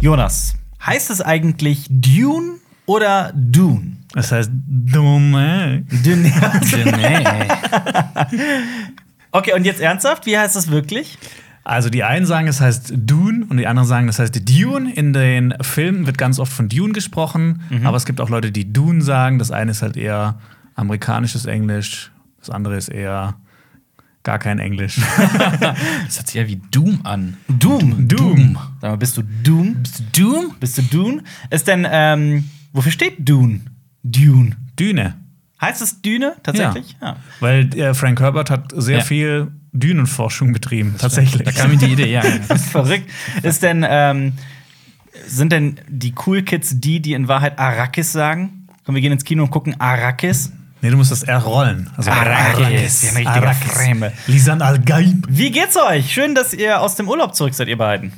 Jonas, heißt es eigentlich Dune oder Dune? Das heißt Dune. Dune. Nee. Okay, und jetzt ernsthaft, wie heißt es wirklich? Also die einen sagen, es heißt Dune und die anderen sagen, es heißt Dune. In den Filmen wird ganz oft von Dune gesprochen, aber es gibt auch Leute, die Dune sagen. Das eine ist halt eher amerikanisches Englisch, das andere ist eher gar kein Englisch. Das hört sich ja wie Doom an. Doom. Doom. Sag mal, bist du Doom? Bist du Doom? Bist du Dune? Ist denn, ähm, wofür steht Dune? Dune. Düne. Heißt es Düne tatsächlich? Ja. Weil äh, Frank Herbert hat sehr Ja. viel Dünenforschung betrieben, tatsächlich. Da kam mir die Idee, ja. Das ist verrückt. Ist denn, ähm, sind denn die Cool Kids die, die in Wahrheit Arrakis sagen? Komm, wir gehen ins Kino und gucken Arrakis. Nee, du musst das R rollen. Also Arrakis. Richtiger Frame. Lisan al-Gaib. Wie geht's euch? Schön, dass ihr aus dem Urlaub zurück seid, ihr beiden.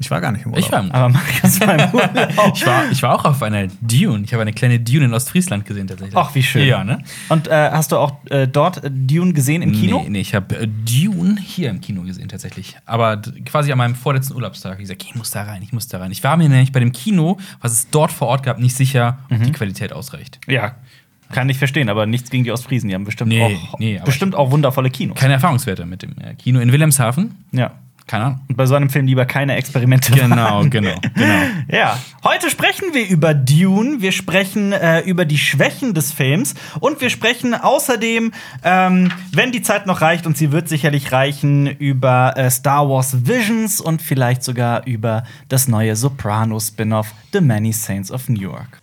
Ich war gar nicht im Urlaub. Ich war, im- Aber Marius war im Urlaub. ich, war, ich war auch auf einer Dune. Ich habe eine kleine Dune in Ostfriesland gesehen, tatsächlich. Ach, wie schön. Ja, ne? Und äh, hast du auch äh, dort äh, Dune gesehen im Kino? Nee, nee ich habe äh, Dune hier im Kino gesehen, tatsächlich. Aber quasi an meinem vorletzten Urlaubstag. Ich gesagt, ich muss da rein, ich muss da rein. Ich war mir nämlich bei dem Kino, was es dort vor Ort gab, nicht sicher, ob Mhm. die Qualität ausreicht. Ja, kann ich verstehen, aber nichts gegen die Ostfriesen. Die haben bestimmt, Nee, auch, nee, bestimmt auch wundervolle Kinos. Keine Erfahrungswerte mit dem äh, Kino in Wilhelmshaven. Ja. Keine Ahnung. Und bei so einem Film lieber keine Experimente. Genau, genau, genau. Ja, heute sprechen wir über Dune, wir sprechen äh, über die Schwächen des Films und wir sprechen außerdem, ähm, wenn die Zeit noch reicht, und sie wird sicherlich reichen, über äh, Star Wars Visions und vielleicht sogar über das neue Soprano-Spin-off The Many Saints of Newark.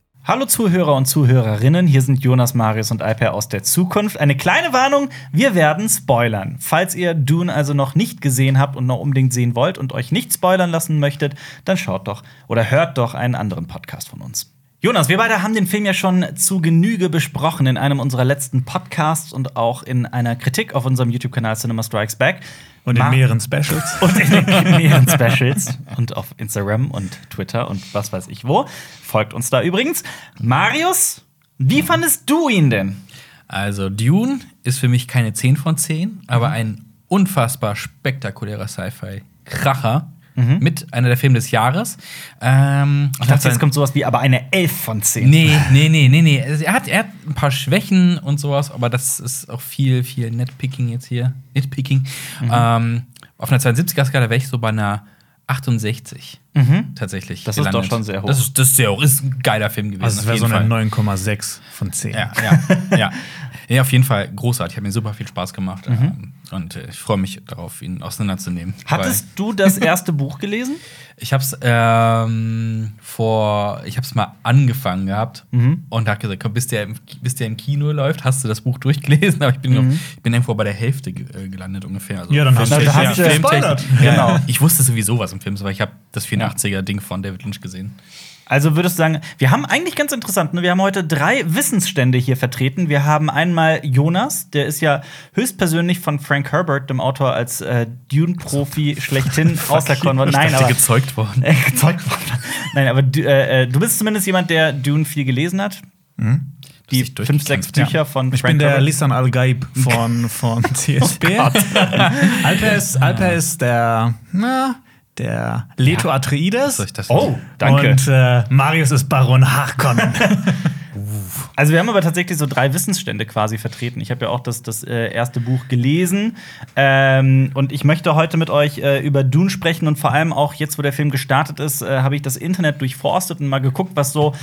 Hallo Zuhörer und Zuhörerinnen, hier sind Jonas, Marius und Alper aus der Zukunft. Eine kleine Warnung, wir werden spoilern. Falls ihr Dune also noch nicht gesehen habt und noch unbedingt sehen wollt und euch nicht spoilern lassen möchtet, dann schaut doch oder hört doch einen anderen Podcast von uns. Jonas, wir beide haben den Film ja schon zu Genüge besprochen in einem unserer letzten Podcasts und auch in einer Kritik auf unserem YouTube-Kanal Cinema Strikes Back. Und in Ma- mehreren Specials. und in den mehreren Specials und auf Instagram und Twitter und was weiß ich wo. Folgt uns da übrigens. Marius, wie fandest du ihn denn? Also, Dune ist für mich keine 10 von 10, aber ein unfassbar spektakulärer Sci-Fi-Kracher. Mit einer der Filme des Jahres. Ähm, Ich dachte, jetzt kommt sowas wie aber eine 11 von 10. Nee, nee, nee, nee, nee. Also er, hat, er hat ein paar Schwächen und sowas, aber das ist auch viel, viel Netpicking jetzt hier. Nitpicking. Ähm, auf einer 72er-Skala wäre ich so bei einer 68. Tatsächlich. Das ist doch schon sehr hoch. Das ist, das ist sehr hoch. Ist ein geiler Film gewesen. Also es auf wäre so eine Fall. 9,6 von 10. Ja, ja, ja. Ja, auf jeden Fall großartig. Hat mir super viel Spaß gemacht. Mhm. Ähm, Und äh, ich freue mich darauf, ihn auseinanderzunehmen. Hattest du das erste Buch gelesen? Ich hab's ähm, vor, ich hab's mal angefangen gehabt Mhm. und hab gesagt, komm, bis der, im, bis der im Kino läuft, hast du das Buch durchgelesen, aber ich bin, noch, ich bin irgendwo bei der Hälfte ge äh, gelandet ungefähr. Also Ja, dann hast du- da hast ja gespoilert. Genau. Genau. Ich wusste sowieso, was im Film ist, weil ich habe das 84er-Ding von David Lynch gesehen. Also würdest du sagen, wir haben eigentlich ganz interessant, ne? wir haben heute drei Wissensstände hier vertreten. Wir haben einmal Jonas, der ist ja höchstpersönlich von Frank Herbert, dem Autor, als äh, Dune-Profi schlechthin auserkoren worden. Nein, Ich aber gezeugt worden. äh, gezeugt worden. Nein, aber du, äh, äh, du bist zumindest jemand, der Dune viel gelesen hat. Die sich fünf, sechs Bücher von Ich Frank bin der Herbert. Lisan al-Gaib von, von CSB. Alper, ist, Alper ist der, na, der Leto Atreides. Soll ich das Oh, danke. Und äh, Marius ist Baron Harkonnen. Also wir haben aber tatsächlich so drei Wissensstände quasi vertreten. Ich habe ja auch das, das äh, erste Buch gelesen. Ähm, und ich möchte heute mit euch äh, über Dune sprechen und vor allem auch jetzt, wo der Film gestartet ist, äh, habe ich das Internet durchforstet und mal geguckt, was so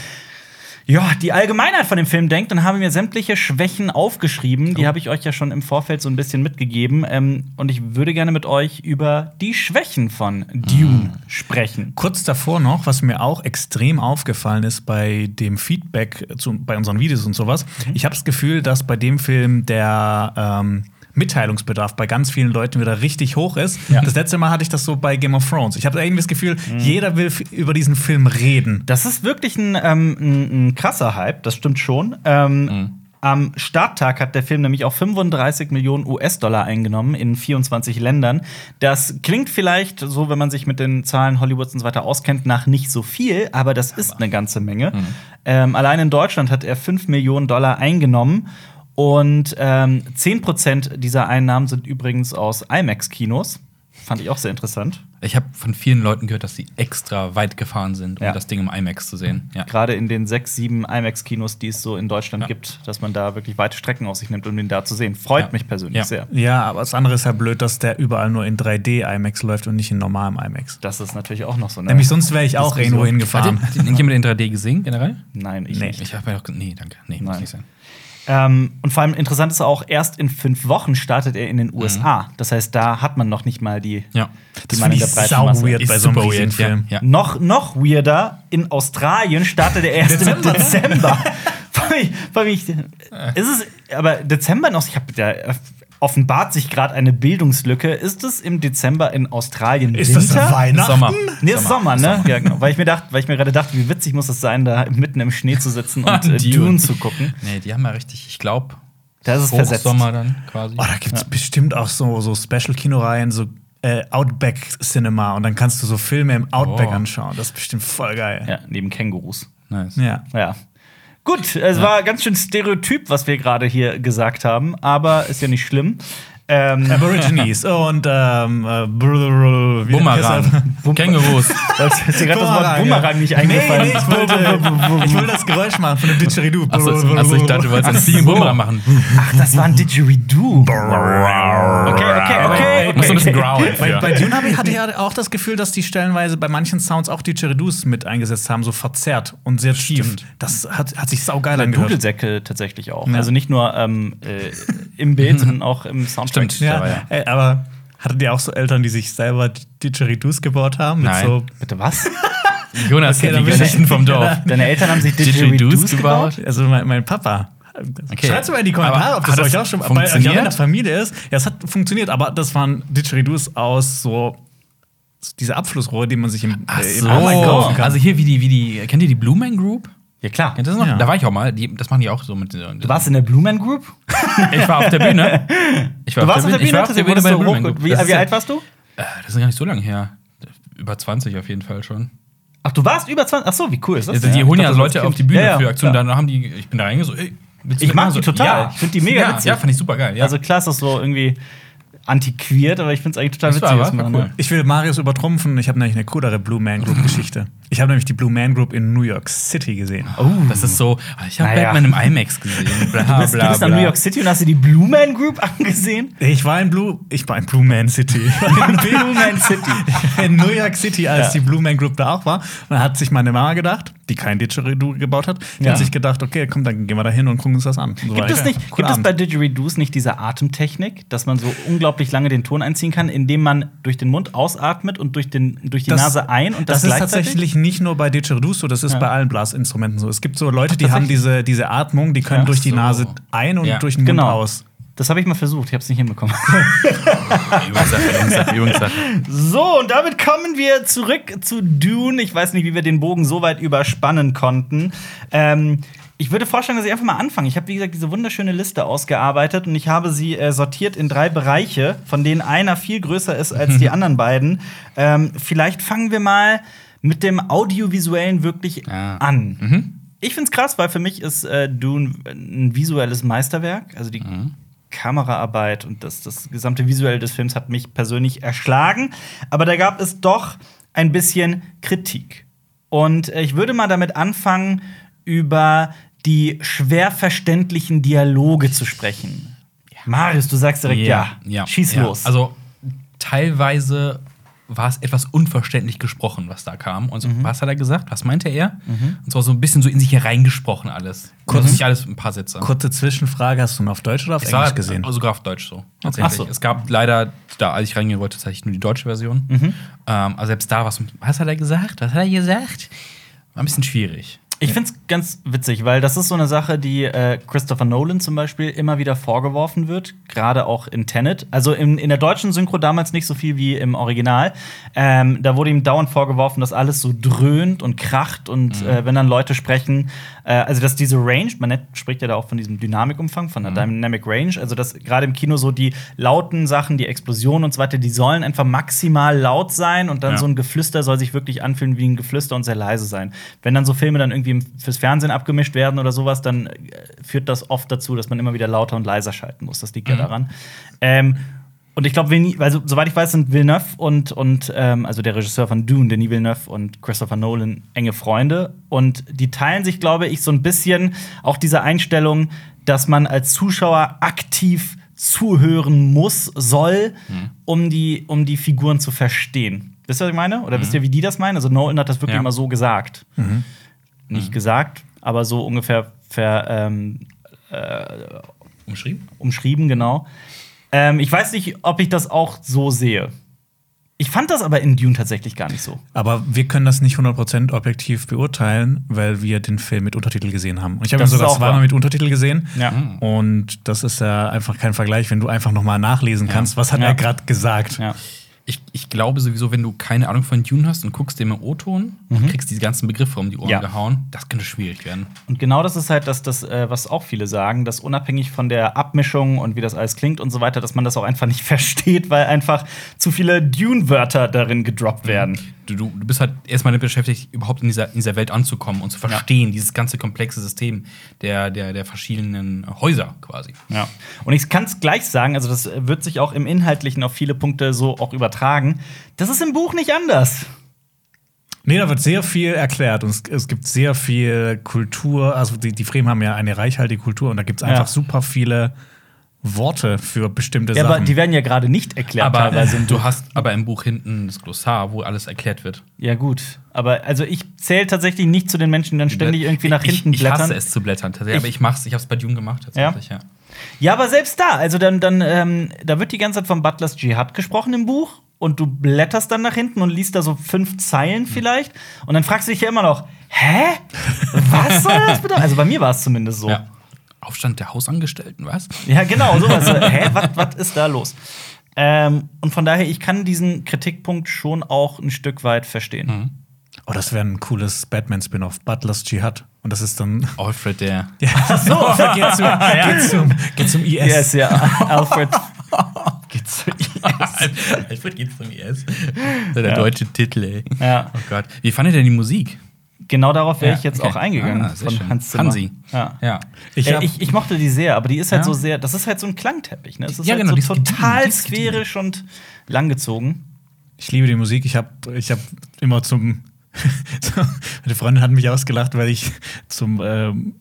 ja, die Allgemeinheit von dem Film denkt und habe mir sämtliche Schwächen aufgeschrieben. Die habe ich euch ja schon im Vorfeld so ein bisschen mitgegeben. Ähm, und ich würde gerne mit euch über die Schwächen von Dune sprechen. Kurz davor noch, was mir auch extrem aufgefallen ist bei dem Feedback zu, bei unseren Videos und sowas. Ich habe das Gefühl, dass bei dem Film der ähm, Mitteilungsbedarf bei ganz vielen Leuten wieder richtig hoch ist. Ja. Das letzte Mal hatte ich das so bei Game of Thrones. Ich habe irgendwie das Gefühl, Mhm. jeder will über diesen Film reden. Das ist wirklich ein, ähm, ein, ein krasser Hype, das stimmt schon. Ähm, Am Starttag hat der Film nämlich auch 35 Millionen US-Dollar eingenommen in 24 Ländern. Das klingt vielleicht so, wenn man sich mit den Zahlen Hollywoods und so weiter auskennt, nach nicht so viel, aber das ist eine ganze Menge. Ähm, allein in Deutschland hat er 5 Millionen Dollar eingenommen. Und ähm, 10% dieser Einnahmen sind übrigens aus IMAX-Kinos. Fand ich auch sehr interessant. Ich habe von vielen Leuten gehört, dass sie extra weit gefahren sind, um Ja. das Ding im IMAX zu sehen. Ja. Gerade in den sechs, sieben IMAX-Kinos, die es so in Deutschland Ja. gibt, dass man da wirklich weite Strecken auf sich nimmt, um den da zu sehen. Freut Ja. mich persönlich Ja. sehr. Ja, aber das andere ist ja blöd, dass der überall nur in 3D IMAX läuft und nicht in normalem IMAX. Das ist natürlich auch noch so eine. Nämlich sonst wäre ich auch irgendwo Hat hingefahren. den, hat den irgendjemand in 3D gesehen, generell? Nein, ich Nee. nicht. Ich habe mir doch. Nee, danke. Nee, muss Nein. nicht sein. Ähm, und vor allem interessant ist auch, erst in fünf Wochen startet er in Mhm. den USA. Das heißt, da hat man noch nicht mal die, Ja. die Das ich der breiten sau Masse. weird Ist bei so einem weird, ja. Film. Ja. Noch, noch weirder, in Australien startet er erst im Dezember. Allem ich- ist es, aber Dezember noch, ich habe da äh, offenbart sich gerade eine Bildungslücke. Ist es im Dezember in Australien Ist das Winter? Weihnachten? Sommer. Nee, ist Sommer, ne? Ja, genau. Weil ich mir dachte, weil ich mir gerade dachte, wie witzig muss es sein, da mitten im Schnee zu sitzen und äh, Dune. Zu gucken. Nee, die haben ja richtig, ich glaube, Da ist es versetzt. Sommer dann quasi. Oh, da gibt es bestimmt auch so, so Special-Kinoreihen, so äh, Outback-Cinema. Und dann kannst du so Filme im Outback Oh. anschauen. Das ist bestimmt voll geil. Ja, neben Kängurus. Nice. Ja. Ja. Gut, es war ganz schön stereotyp, was wir gerade hier gesagt haben, aber ist ja nicht schlimm. Ähm, Aborigines und ähm, äh, Bumerang. das? Kängurus. ist dir gerade das Wort ja. Bumerang nicht eingefallen? Nee, nee, ich wollte, ich wollte das Geräusch machen von dem Didgeridoo. Achso, also ich dachte, du wolltest einen Bumerang machen. Ach, das war ein Didgeridoo. Okay, okay, okay. Ich muss so ein bisschen growlen. Bei, bei Dune ich, hatte ich ja auch das Gefühl, dass die stellenweise bei manchen Sounds auch Didgeridoos mit eingesetzt haben, so verzerrt und sehr tief. Das hat, hat sich saugeil Bei angehört. Dudelsäcke tatsächlich auch. Ja. Also nicht nur ähm, äh, im Bild, sondern auch im Soundtrack. Stimmt. Ja, Ja, ja. Ey, aber hattet ihr auch so Eltern, die sich selber Didgeridoos gebaut haben? Mit Nein. so Bitte was? Jonas Okay, kennt die Geschichten vom Dorf. Deine Eltern haben sich Didgeridoos Didgeridoos gebaut? gebaut? Also mein, mein Papa. Okay. Schreibt mal in die Kommentare, Aber ob das hat euch das auch schon bei euch in der Familie ist. Ja, es hat funktioniert, aber das waren Didgeridoos aus so diese Abflussrohre, die man sich im, Ach äh, im so. Kaufen kann. Also hier wie die, wie die, kennt ihr die Blue Man Group? Ja, klar. Das noch? Ja. Da war ich auch mal. Die, das machen die auch so mit. Du warst in der Blue Man Group? ich war auf der Bühne. Ich war Du warst auf der Ich Bühne? war auf der Bühne bei der so Blue Man hoch- Group. Wie, wie ja- alt warst du? Äh, Das ist gar nicht so lange her. Über 20 auf jeden Fall schon. Ach, du warst über 20. Ach so, wie cool ist das? Also, die holen ja Leute auf die Bühne Ja, ja, für Aktionen. Dann haben die, ich bin da reingegangen so, ey, Ich mag mitmachen? die total. Ja. Ich find die mega ja, witzig. Ja, fand ich super geil. Ja. Also klar ist das so irgendwie antiquiert, aber ich finde es eigentlich total Das witzig. war- was man war da- cool. Ich will Marius übertrumpfen. Ich habe nämlich eine coolere Blue Man Group Geschichte. Ich habe nämlich die Blue Man Group in New York City gesehen. oh, das ist so, ich habe Naja. Batman im IMAX gesehen. Bla, Du bist, du bist nach New York City und hast dir die Blue Man Group angesehen? Ich war in Blue, ich war in Blue Man City. In Blue Man City. in New York City, als Ja. die Blue Man Group da auch war. Und dann hat sich meine Mama gedacht, die kein Didgeridoo gebaut hat, die Ja. hat sich gedacht, okay, komm, dann gehen wir da hin und gucken uns das an. So Gibt es, nicht, Cooler gibt es bei Didgeridoos nicht diese Atemtechnik, dass man so unglaublich lange den Ton einziehen kann, indem man durch den Mund ausatmet und durch, den, durch die Das- Nase ein und das, das ist gleichzeitig? tatsächlich nicht nur bei Didgeridoos so, das ist Ja. bei allen Blasinstrumenten so. Es gibt so Leute, die haben diese, diese Atmung, die können Ja. durch die So. Nase ein und Ja. durch den Mund Genau. aus. Das habe ich mal versucht, ich habe es nicht hinbekommen. Übungssache, Übungssache, Übungssache. So, und damit kommen wir zurück zu Dune. Ich weiß nicht, wie wir den Bogen so weit überspannen konnten. Ähm, ich würde vorschlagen, dass ich einfach mal anfange. Ich habe, wie gesagt, diese wunderschöne Liste ausgearbeitet und ich habe sie äh, sortiert in drei Bereiche, von denen einer viel größer ist als die anderen beiden. Ähm, vielleicht fangen wir mal mit dem Audiovisuellen wirklich Ja. an. Ich finde es krass, weil für mich ist äh, Dune ein visuelles Meisterwerk. Also die Kameraarbeit und das, das gesamte Visuelle des Films hat mich persönlich erschlagen. Aber da gab es doch ein bisschen Kritik. Und äh, ich würde mal damit anfangen, über die schwer verständlichen Dialoge zu sprechen. Marius, du sagst direkt ja. Schieß ja. los. Also teilweise war es etwas unverständlich gesprochen, was da kam. Und so, Mhm. was hat er gesagt? Was meinte er? Und zwar so ein bisschen so in sich hereingesprochen alles. Kurz- Kurz nicht alles ein paar Sätze. Kurze Zwischenfrage, hast du ihn auf Deutsch oder auf Es Englisch war gesehen? Also sogar auf Deutsch so. Tatsächlich. so. Es gab leider, da als ich reingehen wollte, tatsächlich nur die deutsche Version. Mhm. Ähm, also selbst da was. Was hat er gesagt? Was hat er gesagt? War ein bisschen schwierig. Ich finde es ganz witzig, weil das ist so eine Sache, die äh, Christopher Nolan zum Beispiel immer wieder vorgeworfen wird, gerade auch in Tenet. Also in, in der deutschen Synchro damals nicht so viel wie im Original. Ähm, da wurde ihm dauernd vorgeworfen, dass alles so dröhnt und kracht und äh, wenn dann Leute sprechen, äh, also dass diese Range, man spricht ja da auch von diesem Dynamikumfang, von der Dynamic Range, also dass gerade im Kino so die lauten Sachen, die Explosionen und so weiter, die sollen einfach maximal laut sein und dann Ja. so ein Geflüster soll sich wirklich anfühlen wie ein Geflüster und sehr leise sein. Wenn dann so Filme dann irgendwie fürs Fernsehen abgemischt werden oder sowas, dann äh, führt das oft dazu, dass man immer wieder lauter und leiser schalten muss. Das liegt ja daran. Ähm, und ich glaube, also, soweit ich weiß, sind Villeneuve und, und ähm, also der Regisseur von Dune, Denis Villeneuve und Christopher Nolan enge Freunde. Und die teilen sich, glaube ich, so ein bisschen auch diese Einstellung, dass man als Zuschauer aktiv zuhören muss, soll, um, die, um die Figuren zu verstehen. Wisst ihr, was ich meine? Oder wisst ihr, wie die das meinen? Also Nolan hat das wirklich Ja. immer so gesagt. Nicht gesagt, aber so ungefähr ver, ähm, Umschrieben? umschrieben, genau. Ähm, ich weiß nicht, ob ich das auch so sehe. Ich fand das aber in Dune tatsächlich gar nicht so. Aber wir können das nicht 100% objektiv beurteilen, weil wir den Film mit Untertitel gesehen haben. Und ich habe ihn sogar zweimal mit Untertitel gesehen. Ja. Und das ist ja einfach kein Vergleich, wenn du einfach noch mal nachlesen kannst, was hat Ja. er gerade gesagt. Ja. Ich, ich glaube sowieso, wenn du keine Ahnung von Dune hast und guckst dem im O-Ton und kriegst diese ganzen Begriffe um die Ohren Ja. gehauen, das könnte schwierig werden. Und genau das ist halt das, das äh, was auch viele sagen, dass unabhängig von der Abmischung und wie das alles klingt und so weiter, dass man das auch einfach nicht versteht, weil einfach zu viele Dune-Wörter darin gedroppt werden. Du, du, du bist halt erstmal damit beschäftigt, überhaupt in dieser, in dieser Welt anzukommen und zu verstehen, dieses ganze komplexe System der, der, der verschiedenen Häuser quasi. Ja. Und ich kann es gleich sagen, also das wird sich auch im Inhaltlichen auf viele Punkte so auch übertragen. Das ist im Buch nicht anders. Nee, da wird sehr viel erklärt und es, es gibt sehr viel Kultur. Also die, die Fremen haben ja eine reichhaltige Kultur und da gibt es einfach Ja. super viele Worte für bestimmte Ja, Sachen. aber die werden ja gerade nicht erklärt Aber teilweise du hast aber im Buch hinten das Glossar, wo alles erklärt wird. Ja, gut. Aber also ich zähle tatsächlich nicht zu den Menschen, die dann ständig irgendwie nach hinten ich, ich blättern. hasse es zu blättern, tatsächlich. aber Ich- ich mach's, ich hab's bei Dune gemacht, tatsächlich, ja. Ja, aber selbst da, also dann, dann ähm, da wird die ganze Zeit von Butlers Dschihad gesprochen im Buch und du blätterst dann nach hinten und liest da so fünf Zeilen vielleicht und dann fragst du dich ja immer noch, hä? Was soll das bedeuten? Also bei mir war es zumindest so. Ja. Aufstand der Hausangestellten, was? Ja, genau, sowas. So, Hä, was was ist da los? Ähm, und von daher, ich kann diesen Kritikpunkt schon auch ein Stück weit verstehen. oh, das wäre ein cooles Batman-Spin-off, Butlers Jihad. Und das ist dann. Alfred, der. Ja, so, geht, zum, geht, zum, geht zum IS. Yes, ja. Alfred. Geht's zum IS? Alfred geht's zum IS. Der Ja. deutsche Titel, ey. Ja. Oh Gott. Wie fandet ihr die Musik? Genau darauf wäre ich jetzt okay. auch eingegangen Ah, von schön. Hans Zimmer. Hansi. Ja. Ja. Ich hab- ich, ich mochte die sehr, aber die ist halt so sehr, das ist halt so ein Klangteppich, ne? Es ist Ja, halt genau, so total sphärisch und langgezogen. Ich liebe die Musik. Ich habe ich hab immer zum. meine Freundin hat mich ausgelacht, weil ich zum ähm,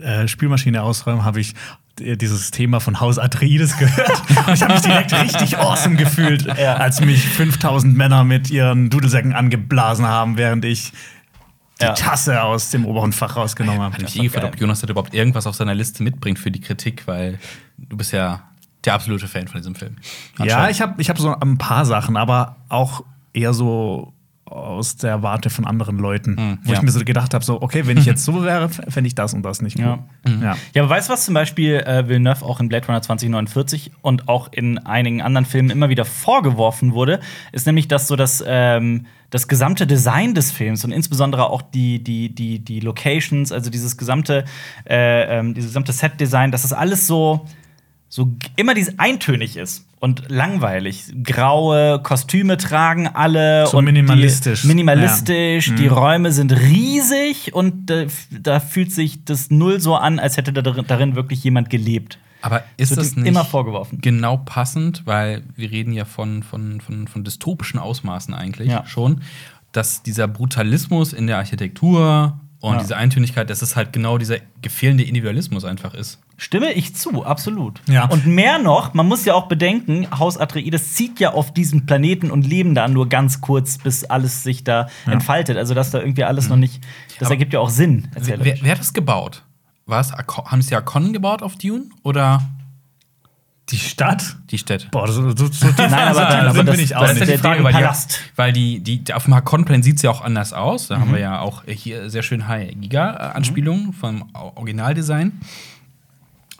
äh, Spülmaschine ausräumen habe ich äh, dieses Thema von Haus Atreides gehört. Und ich habe mich direkt richtig awesome gefühlt, Ja. als mich 5000 Männer mit ihren Dudelsäcken angeblasen haben, während ich die Ja. Tasse aus dem oberen Fach rausgenommen habe. Hat mich war eh gefragt, ob Jonas da überhaupt irgendwas auf seiner Liste mitbringt für die Kritik, weil du bist ja der absolute Fan von diesem Film. Ja, ich habe ich hab so ein paar Sachen, aber auch eher so aus der Warte von anderen Leuten, Hm, wo ja. ich mir so gedacht habe, so okay, wenn ich jetzt so wäre, fände ich das und das nicht Ja. cool. Ja. Ja, aber weißt du, was zum Beispiel äh, Villeneuve auch in Blade Runner 2049 und auch in einigen anderen Filmen immer wieder vorgeworfen wurde, ist nämlich, dass so das, ähm, das gesamte Design des Films und insbesondere auch die, die, die, die Locations, also dieses gesamte, äh, ähm, dieses gesamte Set-Design, dass das alles so, so immer dieses eintönig ist und langweilig. Graue Kostüme tragen alle So und die- minimalistisch. minimalistisch, Ja. die Mhm. Räume sind riesig und f- da fühlt sich das null so an, als hätte da darin, wirklich jemand gelebt. Aber ist das ihm nicht immer vorgeworfen. genau passend, weil wir reden ja von, von, von, von dystopischen Ausmaßen eigentlich Ja. schon, dass dieser Brutalismus in der Architektur und Ja. diese Eintönigkeit, dass es halt genau dieser gefehlende Individualismus einfach ist. Stimme ich zu, absolut. Ja. Und mehr noch, man muss ja auch bedenken, Haus Atreides zieht ja auf diesen Planeten und leben da nur ganz kurz, bis alles sich da entfaltet. Also, dass da irgendwie alles noch nicht. Das Aber- ergibt ja auch Sinn. Wer, wer, hat das gebaut? Ako- haben sie Akon gebaut auf Dune? Oder Die Stadt? Die Städte. Boah, so, so, so Nein, aber- nein, aber das- bin ich auch das Das ist ja nicht. die Frage, weil, die, Palast. weil die, die auf dem Hakon-Plan sieht es ja auch anders aus. Da Mhm. haben wir ja auch hier sehr schön High-Giga-Anspielungen vom Au- Originaldesign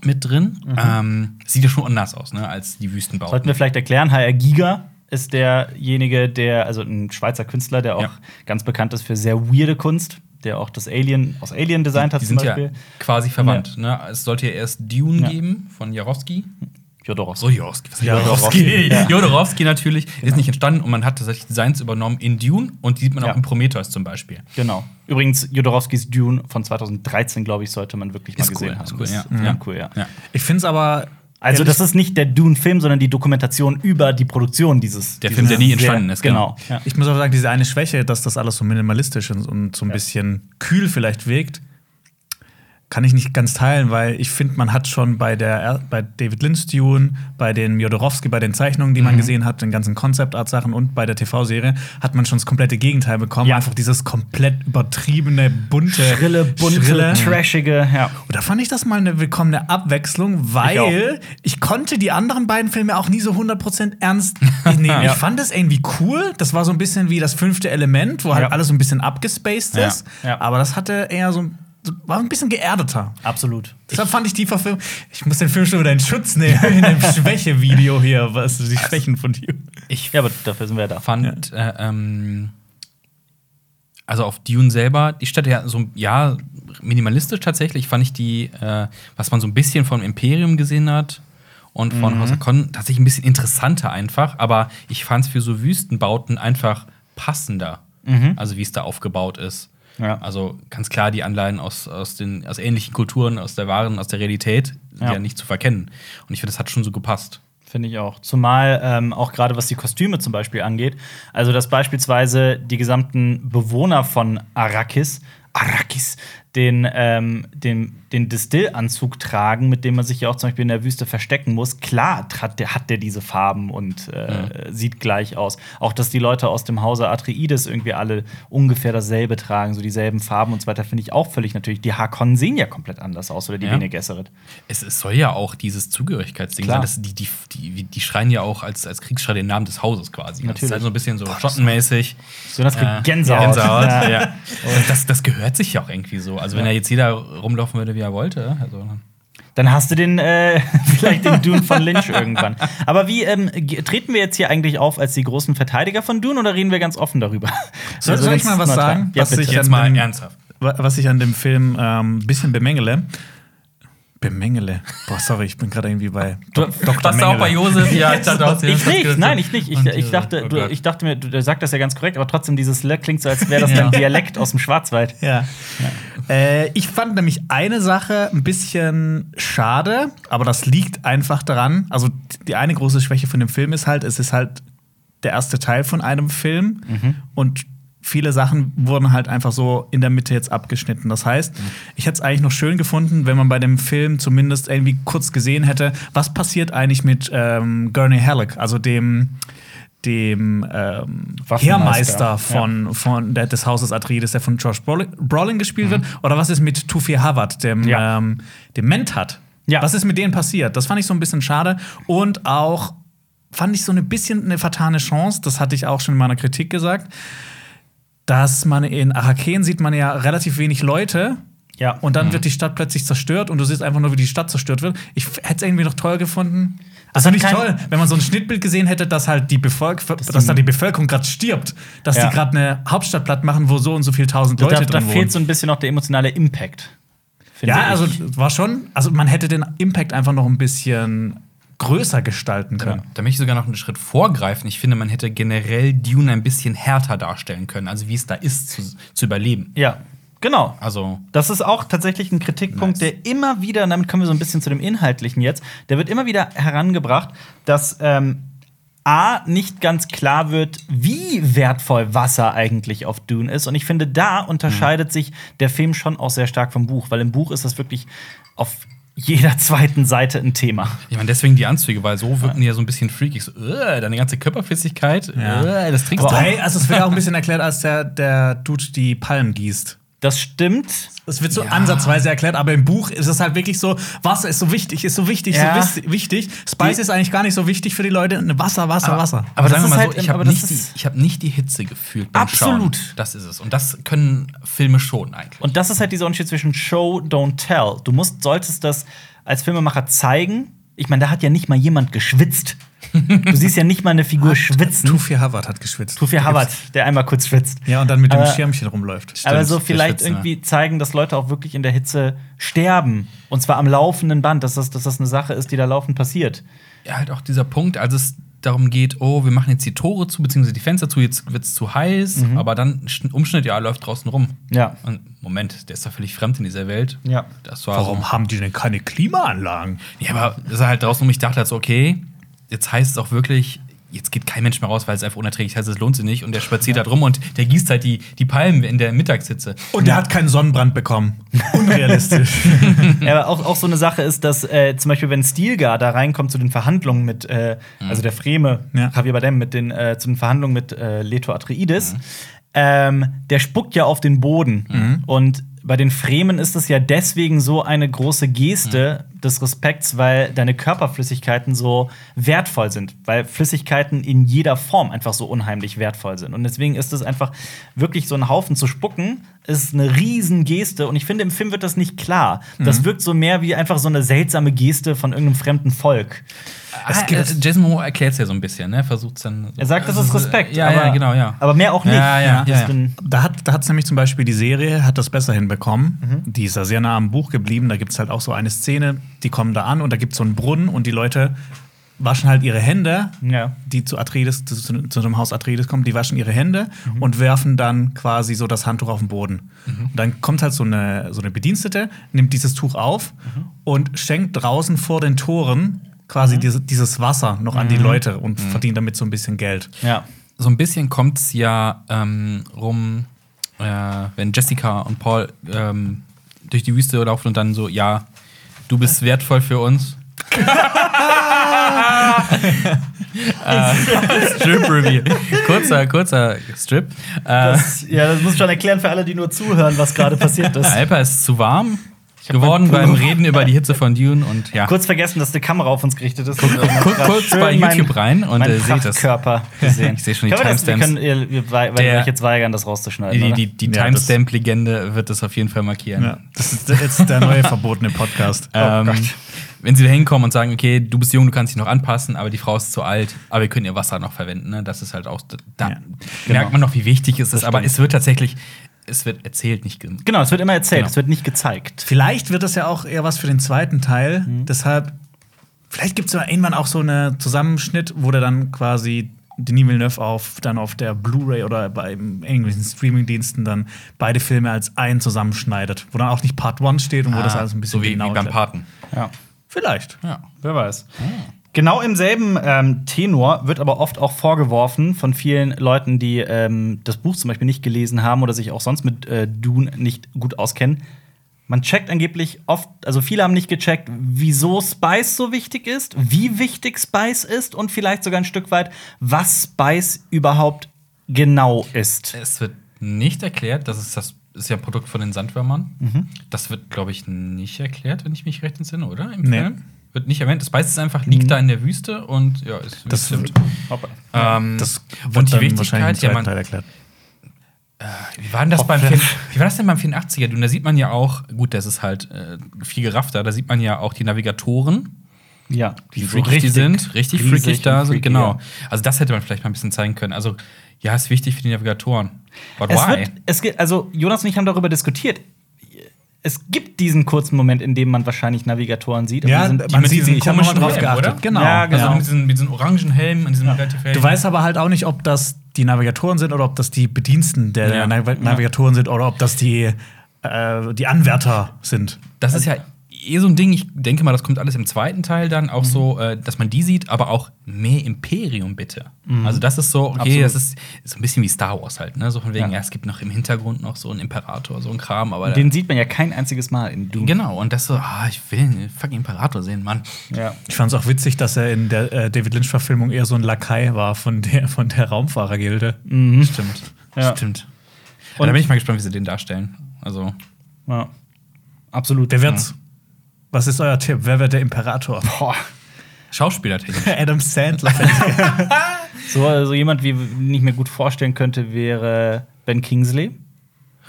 mit drin. Mhm. Ähm, sieht ja schon anders aus, ne, als die Wüstenbauten. Sollten wir vielleicht erklären, HR Giga ist derjenige, der, also ein Schweizer Künstler, der auch Ja. ganz bekannt ist für sehr weirde Kunst, der auch das Alien aus Alien designt hat die zum sind ja Beispiel. quasi verwandt. Ne? Es sollte ja erst Dune Ja. geben von Jarowski. Jodorowsky. So, Jodorowski. Was Jodorowsky, ja. Jodorowsky natürlich. Ist nicht entstanden und man hat tatsächlich Designs übernommen in Dune und die sieht man Ja. auch in Prometheus zum Beispiel. Genau. Übrigens, Jodorowskis Dune von 2013, glaube ich, sollte man wirklich mal Ist cool, gesehen ist haben. cool, Das ja. ist Ja. cool, ja. Ich finde es aber. Also, das ist nicht der Dune-Film, sondern die Dokumentation über die Produktion dieses. Der dieses Film, der nie entstanden ist, Genau. genau. Ja. Ich muss aber sagen, diese eine Schwäche, dass das alles so minimalistisch und, und so ein bisschen kühl vielleicht wirkt, kann ich nicht ganz teilen, weil ich finde, man hat schon bei der bei David Lynch Dune, bei den Jodorowsky, bei den Zeichnungen, die man Mhm. gesehen hat, den ganzen Concept Art Sachen und bei der TV-Serie hat man schon das komplette Gegenteil bekommen, Ja. einfach dieses komplett übertriebene, bunte, Schrille, bunte, schrille. trashige, ja. Und da fand ich das mal eine willkommene Abwechslung, weil ich, konnte die anderen beiden Filme auch nie so 100% ernst nehmen. Ja. Ich fand das irgendwie cool. Das war so ein bisschen wie das fünfte Element, wo halt alles so ein bisschen abgespaced ist. Aber das hatte eher so, so war ein bisschen geerdeter. Absolut. Deshalb fand ich die Verfilmung. Ich muss den Film schon wieder in Schutz nehmen in dem Schwäche-Video hier, was die Schwächen von dir. Ich Ja, aber dafür sind wir ja da. fand, äh, ähm, also auf Dune selber, die Stadt ja so, ja, minimalistisch tatsächlich, fand ich die, äh, was man so ein bisschen vom Imperium gesehen hat und von Mhm. House of Con, tatsächlich ein bisschen interessanter einfach, aber ich fand es für so Wüstenbauten einfach passender, also wie es da aufgebaut ist. Ja. Also ganz klar die Anleihen aus, aus, den, aus ähnlichen Kulturen, aus der wahren, aus der Realität, sind Ja. ja, nicht zu verkennen. Und ich finde, das hat schon so gepasst. Finde ich auch. Zumal ähm, auch gerade was die Kostüme zum Beispiel angeht. Also, dass beispielsweise die gesamten Bewohner von Arrakis, Arrakis, den, ähm, den, den Distillanzug tragen, mit dem man sich ja auch zum Beispiel in der Wüste verstecken muss. Klar hat der, hat der diese Farben und äh, sieht gleich aus. Auch, dass die Leute aus dem Hause Atreides irgendwie alle ungefähr dasselbe tragen, so dieselben Farben und so weiter, finde ich auch völlig natürlich. Die Harkonnen sehen ja komplett anders aus, oder die Ja. Bene Gesserit. Es, es soll ja auch dieses Zugehörigkeitsding Klar. sein. Das, die, die, die, die schreien ja auch als, als Kriegsschrei den Namen des Hauses quasi. Das Natürlich. ist halt so ein bisschen so schottenmäßig. So, das kriegt Äh, Gänsehaut. Gänsehaut, Ja. ja. Und das, das gehört sich ja auch irgendwie so. Also, wenn ja jetzt jeder rumlaufen würde, wie er wollte. Also, Dann hast du den, äh, vielleicht den Dune von Lynch irgendwann. Aber wie ähm, treten wir jetzt hier eigentlich auf als die großen Verteidiger von Dune oder reden wir ganz offen darüber? Soll- Also soll ich mal was neutral. sagen, Ja, was bitte. ich jetzt an mal dem- ernsthaft. Wa- Was ich an dem Film ähm, ein bisschen bemängele. Bemängele. Boah, sorry, ich bin gerade irgendwie bei Du- Dr. Warst du auch bei Mengele. Josef? Ja, ich dachte auch, Ich nicht, nein, ich nicht. Ich, ich, dachte, oh du, ich dachte mir, du, du sagst das ja ganz korrekt, aber trotzdem, dieses L klingt so, als wäre das Ja. ein Dialekt aus dem Schwarzwald. Ja. Äh, ich fand nämlich eine Sache ein bisschen schade, aber das liegt einfach daran. Also, die eine große Schwäche von dem Film ist halt, es ist halt der erste Teil von einem Film und viele Sachen wurden halt einfach so in der Mitte jetzt abgeschnitten. Das heißt, ich hätte es eigentlich noch schön gefunden, wenn man bei dem Film zumindest irgendwie kurz gesehen hätte, was passiert eigentlich mit ähm, Gurney Halleck, also dem dem ähm, Heermeister von, von der, des Hauses Atreides, der von Josh Brolin, Brolin gespielt wird. Oder was ist mit Tufi Havard, dem, Mhm. Ja. ähm, dem Mentat? Ja. Was ist mit denen passiert? Das fand ich so ein bisschen schade. Und auch fand ich so ein bisschen eine vertane Chance, das hatte ich auch schon in meiner Kritik gesagt, dass man in Araken sieht man ja relativ wenig Leute. Ja. Und dann wird die Stadt plötzlich zerstört und du siehst einfach nur, wie die Stadt zerstört wird. Ich hätte es irgendwie noch toll gefunden. Das Also hat nicht kein- toll, wenn man so ein Schnittbild gesehen hätte, dass halt die Bevölkerung, dass, da die Bevölkerung gerade stirbt, dass Ja. die gerade eine Hauptstadt platt machen, wo so und so viel tausend da, Leute da drin fehlt wohnen. so ein bisschen noch der emotionale Impact. Ja, ich. also war schon, also man hätte den Impact einfach noch ein bisschen größer gestalten können. Da möchte ich sogar noch einen Schritt vorgreifen. Ich finde, man hätte generell Dune ein bisschen härter darstellen können, also wie es da ist, zu, zu überleben. Ja, genau. Also, Das ist auch tatsächlich ein Kritikpunkt, Nice. der immer wieder, und damit kommen wir so ein bisschen zu dem Inhaltlichen jetzt, der wird immer wieder herangebracht, dass ähm, A, nicht ganz klar wird, wie wertvoll Wasser eigentlich auf Dune ist. Und ich finde, da unterscheidet sich der Film schon auch sehr stark vom Buch, weil im Buch ist das wirklich auf jeder zweiten Seite ein Thema. ich meine, deswegen die Anzüge, weil so wirken die ja so ein bisschen freakig. So, äh, deine ganze Körperflüssigkeit, Ja. äh, das trinkst Aber du. hey, also es wird auch ein bisschen erklärt, als der, der Dude die Palmen gießt. Das stimmt. Es wird so ansatzweise erklärt, aber im Buch ist es halt wirklich so, Wasser ist so wichtig, ist so wichtig, Ja. so wichtig. Spice Die- ist eigentlich gar nicht so wichtig für die Leute. Wasser, Wasser, Wasser. Aber das sagen wir mal halt- so, ich aber habe das nicht, die- ich hab nicht die Hitze gefühlt beim Absolut. Schauen. Das ist es. Und das können Filme schon eigentlich. Und das ist halt dieser Unterschied zwischen Show, don't tell. Du musst, solltest das als Filmemacher zeigen. Ich meine, da hat ja nicht mal jemand geschwitzt. Du siehst ja nicht mal eine Figur schwitzen. Tufi Havard hat geschwitzt. Tufi Havard, der einmal kurz schwitzt. Ja, und dann mit dem Aber- Schirmchen rumläuft. Aber so vielleicht irgendwie zeigen, dass Leute auch wirklich in der Hitze sterben. Und zwar am laufenden Band, dass das, dass das eine Sache ist, die da laufend passiert. ja, halt auch dieser Punkt, als es darum geht, oh, wir machen jetzt die Tore zu, beziehungsweise die Fenster zu, jetzt wird es zu heiß, aber dann Schn- Umschnitt, ja, läuft draußen rum. Ja. Und Moment, der ist doch völlig fremd in dieser Welt. Ja. Das war Warum So. haben die denn keine Klimaanlagen? Ja, aber ist er halt draußen rum. Ich dachte halt so, okay, jetzt heißt es auch wirklich, jetzt geht kein Mensch mehr raus, weil es einfach unerträglich heißt, es lohnt sich nicht. Und der spaziert da drum und der gießt halt die, die Palmen in der Mittagshitze. Und der hat keinen Sonnenbrand bekommen. Unrealistisch. Ja, aber auch, auch so eine Sache ist, dass äh, zum Beispiel, wenn Stilgar da reinkommt zu den Verhandlungen mit, äh, also der Freme, Ja. Javier Bardem, mit den, äh, zu den Verhandlungen mit äh, Leto Atreides, ähm, der spuckt ja auf den Boden. Und bei den Fremen ist es ja deswegen so eine große Geste des Respekts, weil deine Körperflüssigkeiten so wertvoll sind, weil Flüssigkeiten in jeder Form einfach so unheimlich wertvoll sind. Und deswegen ist es einfach wirklich so einen Haufen zu spucken, ist eine riesen Geste. Und ich finde, im Film wird das nicht klar. Das wirkt so mehr wie einfach so eine seltsame Geste von irgendeinem fremden Volk. Es gibt, äh, Jason Moore erklärt es ja so ein bisschen, ne? Versucht es dann. Er sagt, das ist Respekt. Ja, aber, ja, genau, ja. Aber mehr auch nicht. Ja, ja, ja, Da hat da hat's nämlich zum Beispiel die Serie, hat das besser hinbekommen. Die ist ja sehr nah am Buch geblieben. Da gibt es halt auch so eine Szene, die kommen da an und da gibt es so einen Brunnen und die Leute waschen halt ihre Hände, Ja. die zu Atreides, zu, zu, zu dem Haus Atreides kommen, die waschen ihre Hände und werfen dann quasi so das Handtuch auf den Boden. Und dann kommt halt so eine, so eine Bedienstete, nimmt dieses Tuch auf und schenkt draußen vor den Toren quasi diese, dieses Wasser noch an die Leute und verdient damit so ein bisschen Geld. ja. so ein bisschen kommt es ja ähm, rum, äh, wenn Jessica und Paul ähm, durch die Wüste laufen und dann so, ja, du bist wertvoll für uns. äh, Strip Review. Kurzer, kurzer Strip. Äh, Das, ja, das muss schon erklären für alle, die nur zuhören, was gerade passiert ist. Alpa ist zu warm geworden beim Reden über die Hitze von Dune und ja. Kurz vergessen, dass die Kamera auf uns gerichtet ist. guck kurz bei YouTube rein und, äh, seht das. Körper gesehen. Ich seh schon die Können wir das- wir Timestamps. können, ihr, wir, weil Der- wir euch jetzt weigern, das rauszuschneiden. Die, die, die Ja, das- Timestamp-Legende wird das auf jeden Fall markieren. Ja, das ist jetzt der neue verbotene Podcast. Ähm, Gott. wenn sie da hinkommen und sagen, okay, du bist jung, du kannst dich noch anpassen, aber die Frau ist zu alt, aber wir können ihr Wasser noch verwenden. Ne? Das ist halt auch, da Ja, merkt man noch, wie wichtig es ist. Aber stimmt. es wird tatsächlich, es wird erzählt, nicht ge- Genau, es wird immer erzählt, Genau. es wird nicht gezeigt. Vielleicht wird das ja auch eher was für den zweiten Teil. Deshalb, vielleicht gibt es ja irgendwann auch so einen Zusammenschnitt, wo der dann quasi Denis Villeneuve auf, dann auf der Blu-ray oder bei irgendwelchen Streamingdiensten dann beide Filme als einen zusammenschneidet. Wo dann auch nicht Part 1 steht und wo das alles ein bisschen so wie, genau wie beim. Paten. Ja. Vielleicht. Ja. Wer weiß. Genau im selben ähm, Tenor wird aber oft auch vorgeworfen von vielen Leuten, die ähm, das Buch zum Beispiel nicht gelesen haben oder sich auch sonst mit äh, Dune nicht gut auskennen. Man checkt angeblich oft, also viele haben nicht gecheckt, wieso Spice so wichtig ist, wie wichtig Spice ist und vielleicht sogar ein Stück weit, was Spice überhaupt genau ist. Es wird nicht erklärt, das ist das ist ja ein Produkt von den Sandwürmern. Das wird, glaube ich, nicht erklärt, wenn ich mich recht entsinne, oder? Im Nee. Film? Wird nicht erwähnt. Das weiß es einfach, liegt da in der Wüste und ja, ist Das stimmt. Hoppa. Ähm, Das und die dann Wichtigkeit, ja, man, Teil erklärt. Wie war denn das beim Hopfe. 4, wie war das denn beim 84er? Und da sieht man ja auch, gut, das ist halt äh, viel geraffter, da sieht man ja auch die Navigatoren, Ja, wie so freakig die sind, richtig riesig freakig da und sind, freaky, genau. ja. Also das hätte man vielleicht mal ein bisschen zeigen können. Also ja, ist wichtig für die Navigatoren. But Es why? wird, es gibt, also Jonas und ich haben darüber diskutiert. Es gibt diesen kurzen Moment, in dem man wahrscheinlich Navigatoren sieht. aber Ja, die sind, man mit sieht diesen sie, ich hab noch mal komischen drauf geachtet. oder? Genau. Ja, genau. Also mit diesen, mit diesen orangen Helmen und diesen relativ hellen. Du weißt aber halt auch nicht, ob das die Navigatoren sind oder ob das die Bediensten der Ja. Nav Navigatoren sind oder ob das die, äh, die Anwärter sind. Das ist ja eh so ein Ding, ich denke mal, das kommt alles im zweiten Teil dann Mhm. auch so, äh, dass man die sieht, aber auch mehr Imperium bitte. Also das ist so, okay, Mhm. Absolut. das ist, ist so ein bisschen wie Star Wars halt, ne? So von wegen, Ja. ja. es gibt noch im Hintergrund noch so einen Imperator, so ein Kram, aber Den sieht man ja kein einziges Mal in Dune. genau, und das so, ah, ich will einen fucking Imperator sehen, Mann. Ja. Ich fand es auch witzig, dass er in der äh, David Lynch-Verfilmung eher so ein Lakai war von der, von der Raumfahrergilde. Stimmt. Ja. Stimmt. Und- da bin ich mal gespannt, wie sie den darstellen. Also, Ja. Absolut. Wer wird's? Was ist euer Tipp? Wer wird der Imperator? Boah. Schauspielertechnisch. Adam Sandler. So also jemand, wie ich mir gut vorstellen könnte, wäre Ben Kingsley.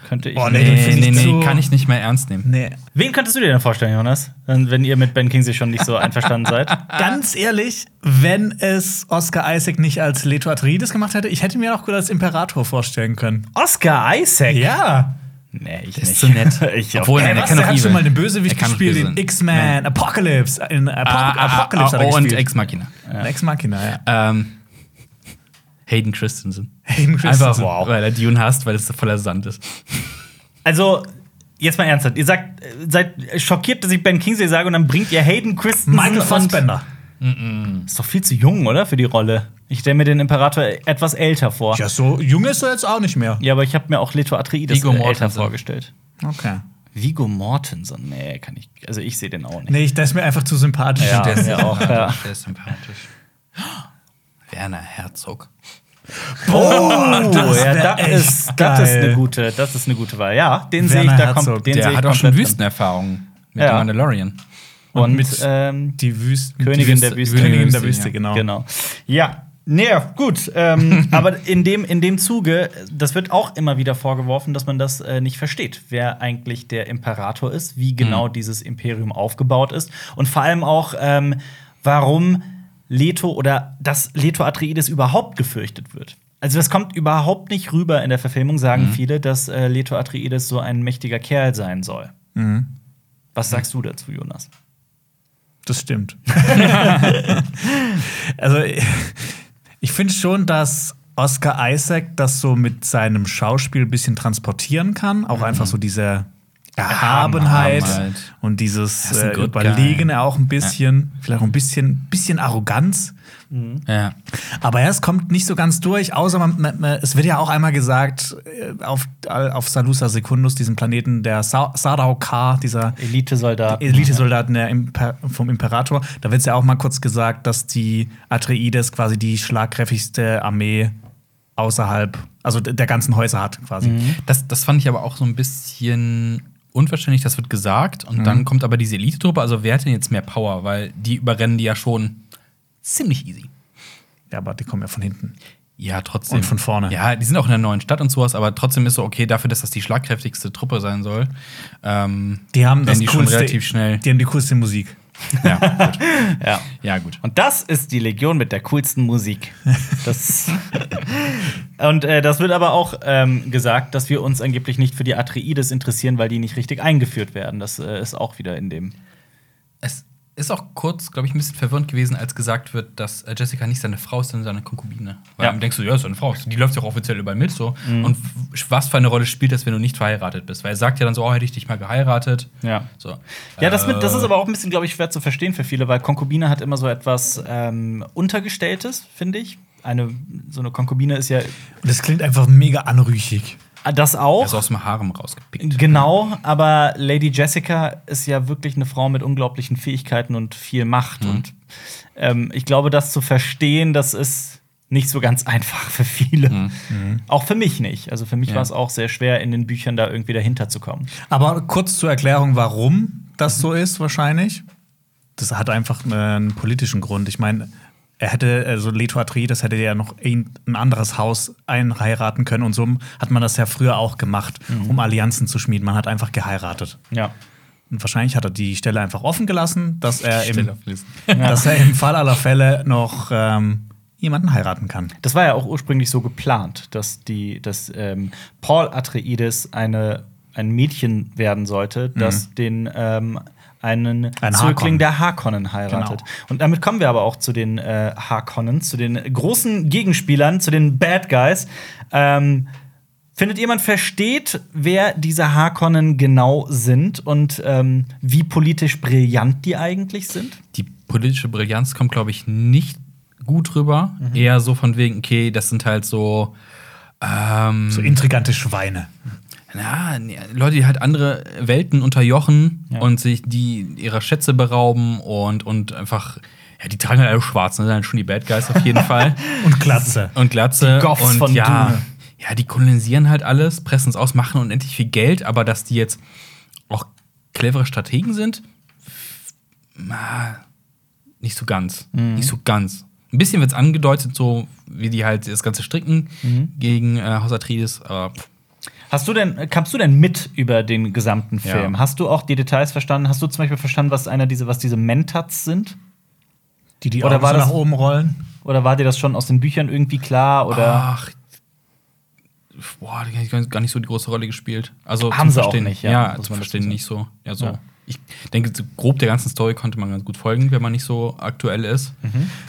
Könnte ich. Boah, nee, Nee, den nee, nee, kann ich nicht mehr ernst nehmen. nee. Wen könntest du dir denn vorstellen, Jonas? Wenn wenn ihr mit Ben Kingsley schon nicht so einverstanden seid? Ganz ehrlich, wenn es Oscar Isaac nicht als Leto Atreides gemacht hätte, ich hätte mir auch gut als Imperator vorstellen können. Oscar Isaac? Ja. Nee, ich Der ist nicht. zu nett. ich Obwohl, nein, Was, kann hat schon mal den Bösewicht gespielt in sein. X-Men, Apocalypse. In Apo Ah, ah, Apocalypse ah, hat er und. Ex Machina. In Ex Machina, ja. Ähm, Hayden Christensen. Hayden Christensen. Einfach, Wow. weil er Dune hasst, weil es voller Sand ist. Also, jetzt mal ernsthaft. Ihr sagt, seid schockiert, dass ich Ben Kingsley sage und dann bringt ihr Hayden Christensen. Michael Fassbender. Ist doch viel zu jung, oder? Für die Rolle. Ich stelle mir den Imperator etwas älter vor. Ja, Ja, so jung ist er jetzt auch nicht mehr. aber ich habe mir auch Leto Atreides älter vorgestellt. Okay. Vigo Mortensen, nee, kann ich. Also ich sehe den auch nicht. Nee, ich, der ist mir einfach zu sympathisch. Ja. Der ist mir auch, ja. Der ist sympathisch. Werner Herzog. Oh, das ja, das ist, das ist eine gute, das ist eine gute Wahl. Ja, den sehe ich da kommt, den Der hat auch schon. Wüstenerfahrungen mit Ja. dem Mandalorian. Und, Und mit ähm, Die Wüste. Königin die der Wüste. Königin der Wüste, Wüste, ja. genau. Genau. Ja. Nee, gut. Ähm, aber in dem, in dem Zuge, das wird auch immer wieder vorgeworfen, dass man das äh, nicht versteht, wer eigentlich der Imperator ist, wie genau dieses Imperium aufgebaut ist und vor allem auch, ähm, warum Leto oder dass Leto Atreides überhaupt gefürchtet wird. Also das kommt überhaupt nicht rüber in der Verfilmung, sagen viele, dass äh, Leto Atreides so ein mächtiger Kerl sein soll. Was sagst du dazu, Jonas? Das stimmt. also, ich finde schon, dass Oscar Isaac das so mit seinem Schauspiel ein bisschen transportieren kann. Auch einfach so diese Erhabenheit Erhabenheit. und dieses äh, Guy. Überlegene auch ein bisschen. Vielleicht auch ein bisschen, bisschen Arroganz. Ja. Aber ja, es kommt nicht so ganz durch, außer man, man, man, es wird ja auch einmal gesagt, äh, auf, auf Salusa Secundus, diesem Planeten der Sa Sardaukar, dieser Elite-Soldat. Elitesoldaten der Imper vom Imperator, da wird ja auch mal kurz gesagt, dass die Atreides quasi die schlagkräftigste Armee außerhalb, also der ganzen Häuser hat quasi. Das, das fand ich aber auch so ein bisschen unverständlich. Das wird gesagt und dann kommt aber diese Elite-Truppe. Also, wer hat denn jetzt mehr Power? Weil die überrennen die ja schon ziemlich easy. Ja, aber die kommen ja von hinten. Ja, trotzdem. Und von vorne. Ja, die sind auch in der neuen Stadt und sowas, aber trotzdem ist so, okay, dafür, dass das die schlagkräftigste Truppe sein soll. Ähm, Die haben das die schon coolste, relativ schnell. Die haben die coolste Musik. Ja, gut. Ja. ja, gut. Und das ist die Legion mit der coolsten Musik. Das und äh, das wird aber auch ähm, gesagt, dass wir uns angeblich nicht für die Atreides interessieren, weil die nicht richtig eingeführt werden. Das äh, ist auch wieder in dem. Es ist auch kurz, glaube ich, ein bisschen verwirrend gewesen, als gesagt wird, dass äh, Jessica nicht seine Frau ist, sondern seine Konkubine. Weil Ja. dann denkst du, ja, ist seine Frau. Die läuft ja auch offiziell überall mit so. Und w- was für eine Rolle spielt das, wenn du nicht verheiratet bist? Weil er sagt ja dann so, oh, hätte ich dich mal geheiratet. Ja. So. Ja, das, mit, das ist Äh, aber auch ein bisschen, glaube ich, schwer zu verstehen für viele, weil Konkubine hat immer so etwas ähm, Untergestelltes, finde ich. Eine, so eine Konkubine ist ja Und das klingt einfach mega anrüchig. Das auch. Also aus dem Harem rausgepickt. Genau, aber Lady Jessica ist ja wirklich eine Frau mit unglaublichen Fähigkeiten und viel Macht. Mhm. Und ähm, ich glaube, das zu verstehen, das ist nicht so ganz einfach für viele. Auch für mich nicht. Also für mich Mhm. Ja. war es auch sehr schwer, in den Büchern da irgendwie dahinter zu kommen. Aber kurz zur Erklärung, warum das so ist, wahrscheinlich. Das hat einfach einen politischen Grund. Ich meine, er hätte, also Leto Atreides hätte ja noch ein, ein anderes Haus einheiraten können und so hat man das ja früher auch gemacht, um Allianzen zu schmieden. Man hat einfach geheiratet. Ja. Und wahrscheinlich hat er die Stelle einfach offen gelassen, dass er, im, dass er im Fall aller Fälle noch ähm, jemanden heiraten kann. Das war ja auch ursprünglich so geplant, dass die, dass ähm, Paul Atreides eine, ein Mädchen werden sollte, das den ähm, einen Mhm. Ein Zögling Harkonnen. der Harkonnen heiratet. Genau. Und damit kommen wir aber auch zu den äh, Harkonnen, zu den großen Gegenspielern, zu den Bad Guys. Ähm, findet jemand versteht, wer diese Harkonnen genau sind und ähm, wie politisch brillant die eigentlich sind? Die politische Brillanz kommt, glaube ich, nicht gut rüber. Eher so von wegen, okay, das sind halt so. Ähm, So intrigante Schweine. Na, Leute, die halt andere Welten unterjochen Ja. und sich die ihrer Schätze berauben und, und einfach. Ja, die tragen halt alle schwarz, ne? Das sind schon die Bad Guys auf jeden Fall. Und Glatze. Und Glatze. Die Goths und von ja, Dune. ja, die kolonisieren halt alles, pressen es aus, machen unendlich viel Geld, aber dass die jetzt auch clevere Strategen sind, ah, nicht so ganz. Mhm. Nicht so ganz. Ein bisschen wird es angedeutet, so wie die halt das Ganze stricken Mhm. gegen äh, Haus Atreides, aber pff, Hast du denn, kamst du denn mit über den gesamten Ja. Film? Hast du auch die Details verstanden? Hast du zum Beispiel verstanden, was einer diese, was diese Mentats sind? Die die Oder war das- nach oben rollen. Oder war dir das schon aus den Büchern irgendwie klar? Oder Ach. Boah, die haben gar nicht so die große Rolle gespielt. Also Haben sie auch nicht, ja, Ja, dazu Verstehen nicht so. Ja, so. Ja. Ich denke, so grob der ganzen Story konnte man ganz gut folgen, wenn man nicht so aktuell ist.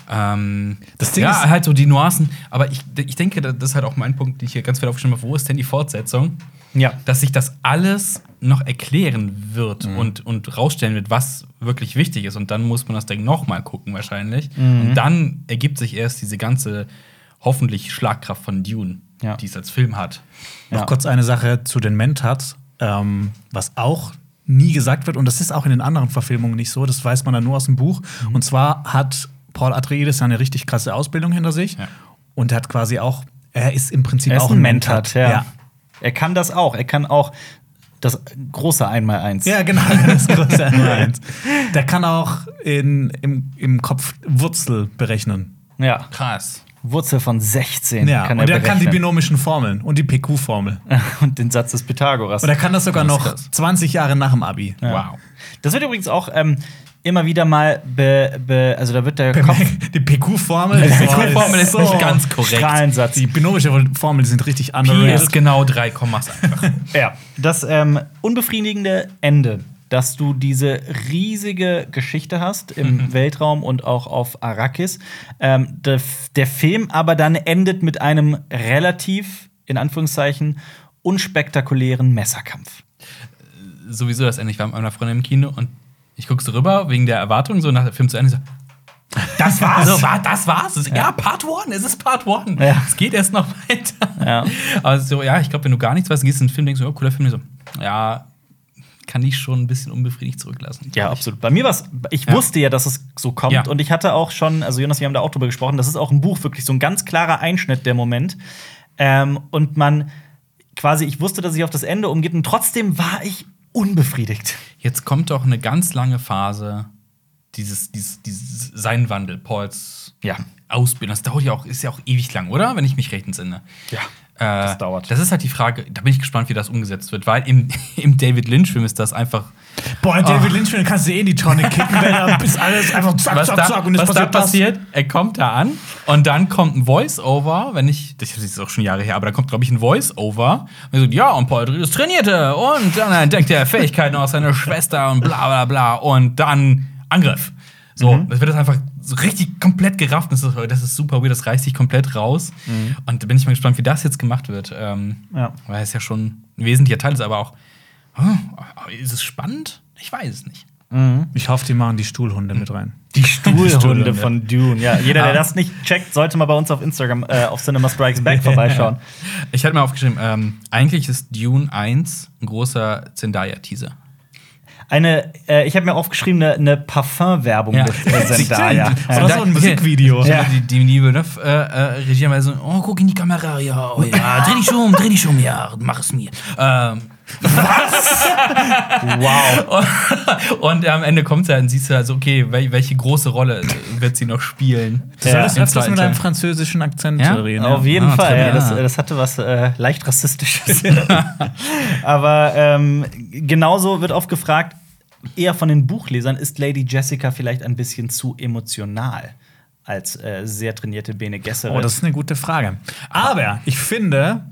Ähm, Das Ding ja, ist- halt so die Nuancen. Aber ich, ich denke, das ist halt auch mein Punkt, den ich hier ganz viel aufgeschrieben habe. Wo ist denn die Fortsetzung? ja. Dass sich das alles noch erklären wird Mhm. und, und rausstellen wird, was wirklich wichtig ist. Und dann muss man das Ding noch mal gucken, wahrscheinlich. Mhm. Und dann ergibt sich erst diese ganze, hoffentlich, Schlagkraft von Dune, Ja. die es als Film hat. Noch Ja. kurz eine Sache zu den Mentats, ähm, was auch nie gesagt wird, und das ist auch in den anderen Verfilmungen nicht so, das weiß man dann nur aus dem Buch. Mhm. Und zwar hat Paul Atreides ja eine richtig krasse Ausbildung hinter sich. Ja. Und er hat quasi auch, er ist im Prinzip Er ist auch ein Mentat, ja. ja. Er kann das auch. Er kann auch das große Einmaleins. Ja, genau, das große Nummer eins. Der kann auch in, im, im Kopf Wurzel berechnen. ja. Krass. Wurzel von 16 Ja, kann und er er kann die binomischen Formeln und die PQ-Formel. und den Satz des Pythagoras. Und er kann das sogar ist noch krass. 20 Jahre nach dem Abi. Wow. Das wird übrigens auch ähm, immer wieder mal be, be, also da wird der Kopf Die PQ-Formel Die PQ-Formel ist nicht ganz korrekt. Strahlensatz. Die binomische Formeln sind richtig Pi underrated. ist genau drei Kommas einfach. Ja, das ähm, unbefriedigende Ende, dass du diese riesige Geschichte hast im Weltraum und auch auf Arrakis. Ähm, der, der Film aber dann endet mit einem relativ, in Anführungszeichen, unspektakulären Messerkampf. Sowieso das Ende. Ich war mit meiner Freundin im Kino und ich gucke so rüber wegen der Erwartung, so nach dem Film zu Ende. So, das war's. So, war, das war's. Ja. ja, Part One. Es ist Part One. Ja. Es geht erst noch weiter. Ja. Aber so, ja, ich glaube, wenn du gar nichts weißt, gehst du in den Film, denkst du, oh, cooler Film. So, ja, kann dich schon ein bisschen unbefriedigt zurücklassen. Ja, absolut. Bei mir war es, ich Ja. wusste ja, dass es so kommt. Ja. Und ich hatte auch schon, also Jonas, wir haben da auch drüber gesprochen, das ist auch im Buch wirklich so ein ganz klarer Einschnitt, der Moment. Ähm, und man quasi, ich wusste, dass sich auf das Ende umgeht und trotzdem war ich unbefriedigt. Jetzt kommt doch eine ganz lange Phase, dieses, dieses, dieses sein Wandel, Pauls Ja. Ausbildung. Das dauert ja auch, ist ja auch ewig lang, oder? Wenn ich mich recht entsinne. Ja. Äh, Das dauert. Das ist halt die Frage, da bin ich gespannt, wie das umgesetzt wird, weil im, im David Lynch-Film ist das einfach. Boah, David Lynch, den kannst du eh in die Tonne kicken, wenn er bis alles einfach zack, Was, zack, da, zack und es was da passiert das. passiert, er kommt da an und dann kommt ein Voice-Over, wenn ich, das ist auch schon Jahre her, aber da kommt, glaube ich, ein Voice-Over. Und er sagt, ja, und Paul Atreides trainierte und dann entdeckt er Fähigkeiten aus seiner Schwester und bla bla bla und dann Angriff. So, Mhm. das wird das einfach so richtig komplett gerafft. Das ist, das ist super weird, das reißt sich komplett raus. Und da bin ich mal gespannt, wie das jetzt gemacht wird. Ähm, Mhm. Ja. Weil es ja schon ein wesentlicher Teil ist, aber auch, hm, ist es spannend? Ich weiß es nicht. Ich hoffe, die machen die Stuhlhunde mit rein. Die Stuhlhunde Stuhlhunde. von Dune. Ja, jeder, der das nicht checkt, sollte mal bei uns auf Instagram äh, auf Cinema Strikes Back vorbeischauen. Ich hatte mir aufgeschrieben, ähm, eigentlich ist Dune 1 ein großer Zendaya-Teaser. Eine, äh, ich habe mir aufgeschrieben, eine, eine Parfum-Werbung Ja. mit Zendaya. Oder so ein Musikvideo. Ja. Die, die Liebe, ne? Äh, äh, Regie war so, oh, guck in die Kamera, ja, oh, ja, dreh dich um, dreh dich um, ja, mach es mir. Ähm, Wow. und am Ende kommt sie halt und siehst du halt so, okay, wel welche große Rolle wird sie noch spielen? Du Ja. solltest Im öfters mit einem französischen Akzent Ja? reden. Auf jeden Ah, Fall, ja. Das, das hatte was äh, leicht Rassistisches. Aber ähm, genauso wird oft gefragt, eher von den Buchlesern, ist Lady Jessica vielleicht ein bisschen zu emotional als äh, sehr trainierte Bene Gesserit? Oh, das ist eine gute Frage. Aber ich finde,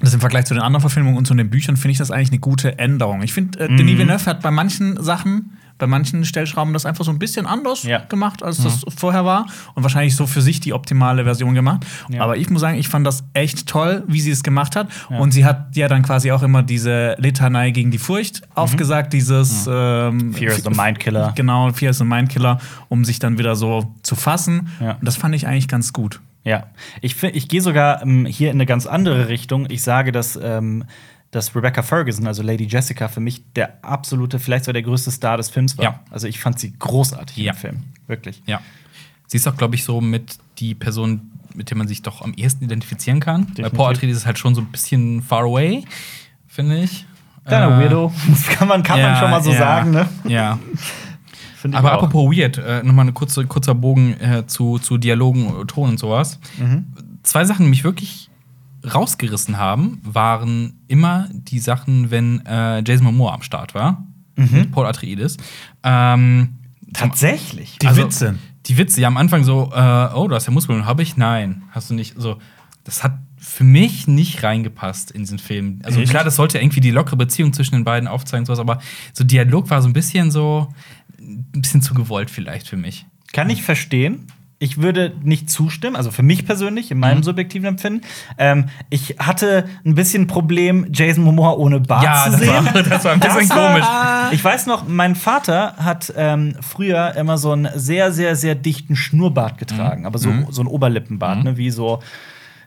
das im Vergleich zu den anderen Verfilmungen und zu den Büchern, finde ich das eigentlich eine gute Änderung. Ich finde, äh, Mhm. Denis Villeneuve hat bei manchen Sachen, bei manchen Stellschrauben das einfach so ein bisschen anders Ja. gemacht, als das vorher war. Und wahrscheinlich so für sich die optimale Version gemacht. Ja. Aber ich muss sagen, ich fand das echt toll, wie sie es gemacht hat. Ja. Und sie hat ja dann quasi auch immer diese Litanei gegen die Furcht aufgesagt, dieses ähm, Mhm. Fear is the Mind Killer. Genau, Fear is the Mind Killer, um sich dann wieder so zu fassen. Und das fand ich eigentlich ganz gut. Ja, ich, ich gehe sogar ähm, hier in eine ganz andere Richtung. Ich sage, dass, ähm, dass Rebecca Ferguson, also Lady Jessica, für mich der absolute, vielleicht sogar der größte Star des Films war. Ja. Also ich fand sie großartig Ja. im Film. Wirklich. Ja. Sie ist auch, glaube ich, so mit die Person, mit der man sich doch am ehesten identifizieren kann. Bei Definitiv. Paul Atreides ist halt schon so ein bisschen far away, finde ich. Kleiner Äh, Weirdo. Das kann man, kann man ja, schon mal so sagen, ne? Ja. Find Aber apropos weird, äh, nochmal ein kurze, kurzer Bogen äh, zu, zu Dialogen, Ton und sowas. Mhm. Zwei Sachen, die mich wirklich rausgerissen haben, waren immer die Sachen, wenn äh, Jason Momoa am Start war. Mhm. Mit Paul Atreides. Ähm, Tatsächlich. Die also, Witze. Die Witze, ja, am Anfang so, äh, oh, du hast ja Muskeln, habe ich? Nein, hast du nicht. So, das hat für mich nicht reingepasst in diesen Film. Also Echt? klar, das sollte irgendwie die lockere Beziehung zwischen den beiden aufzeigen, und sowas, aber so Dialog war so ein bisschen so, ein bisschen zu gewollt vielleicht für mich. Kann ich verstehen. Ich würde nicht zustimmen, also für mich persönlich, in meinem Mhm. subjektiven Empfinden. Ähm, ich hatte ein bisschen Problem, Jason Momoa ohne Bart Ja, zu sehen. war, das war ein bisschen komisch. Ich weiß noch, mein Vater hat ähm, früher immer so einen sehr, sehr, sehr dichten Schnurrbart getragen, aber so, so ein Oberlippenbart, ne, wie so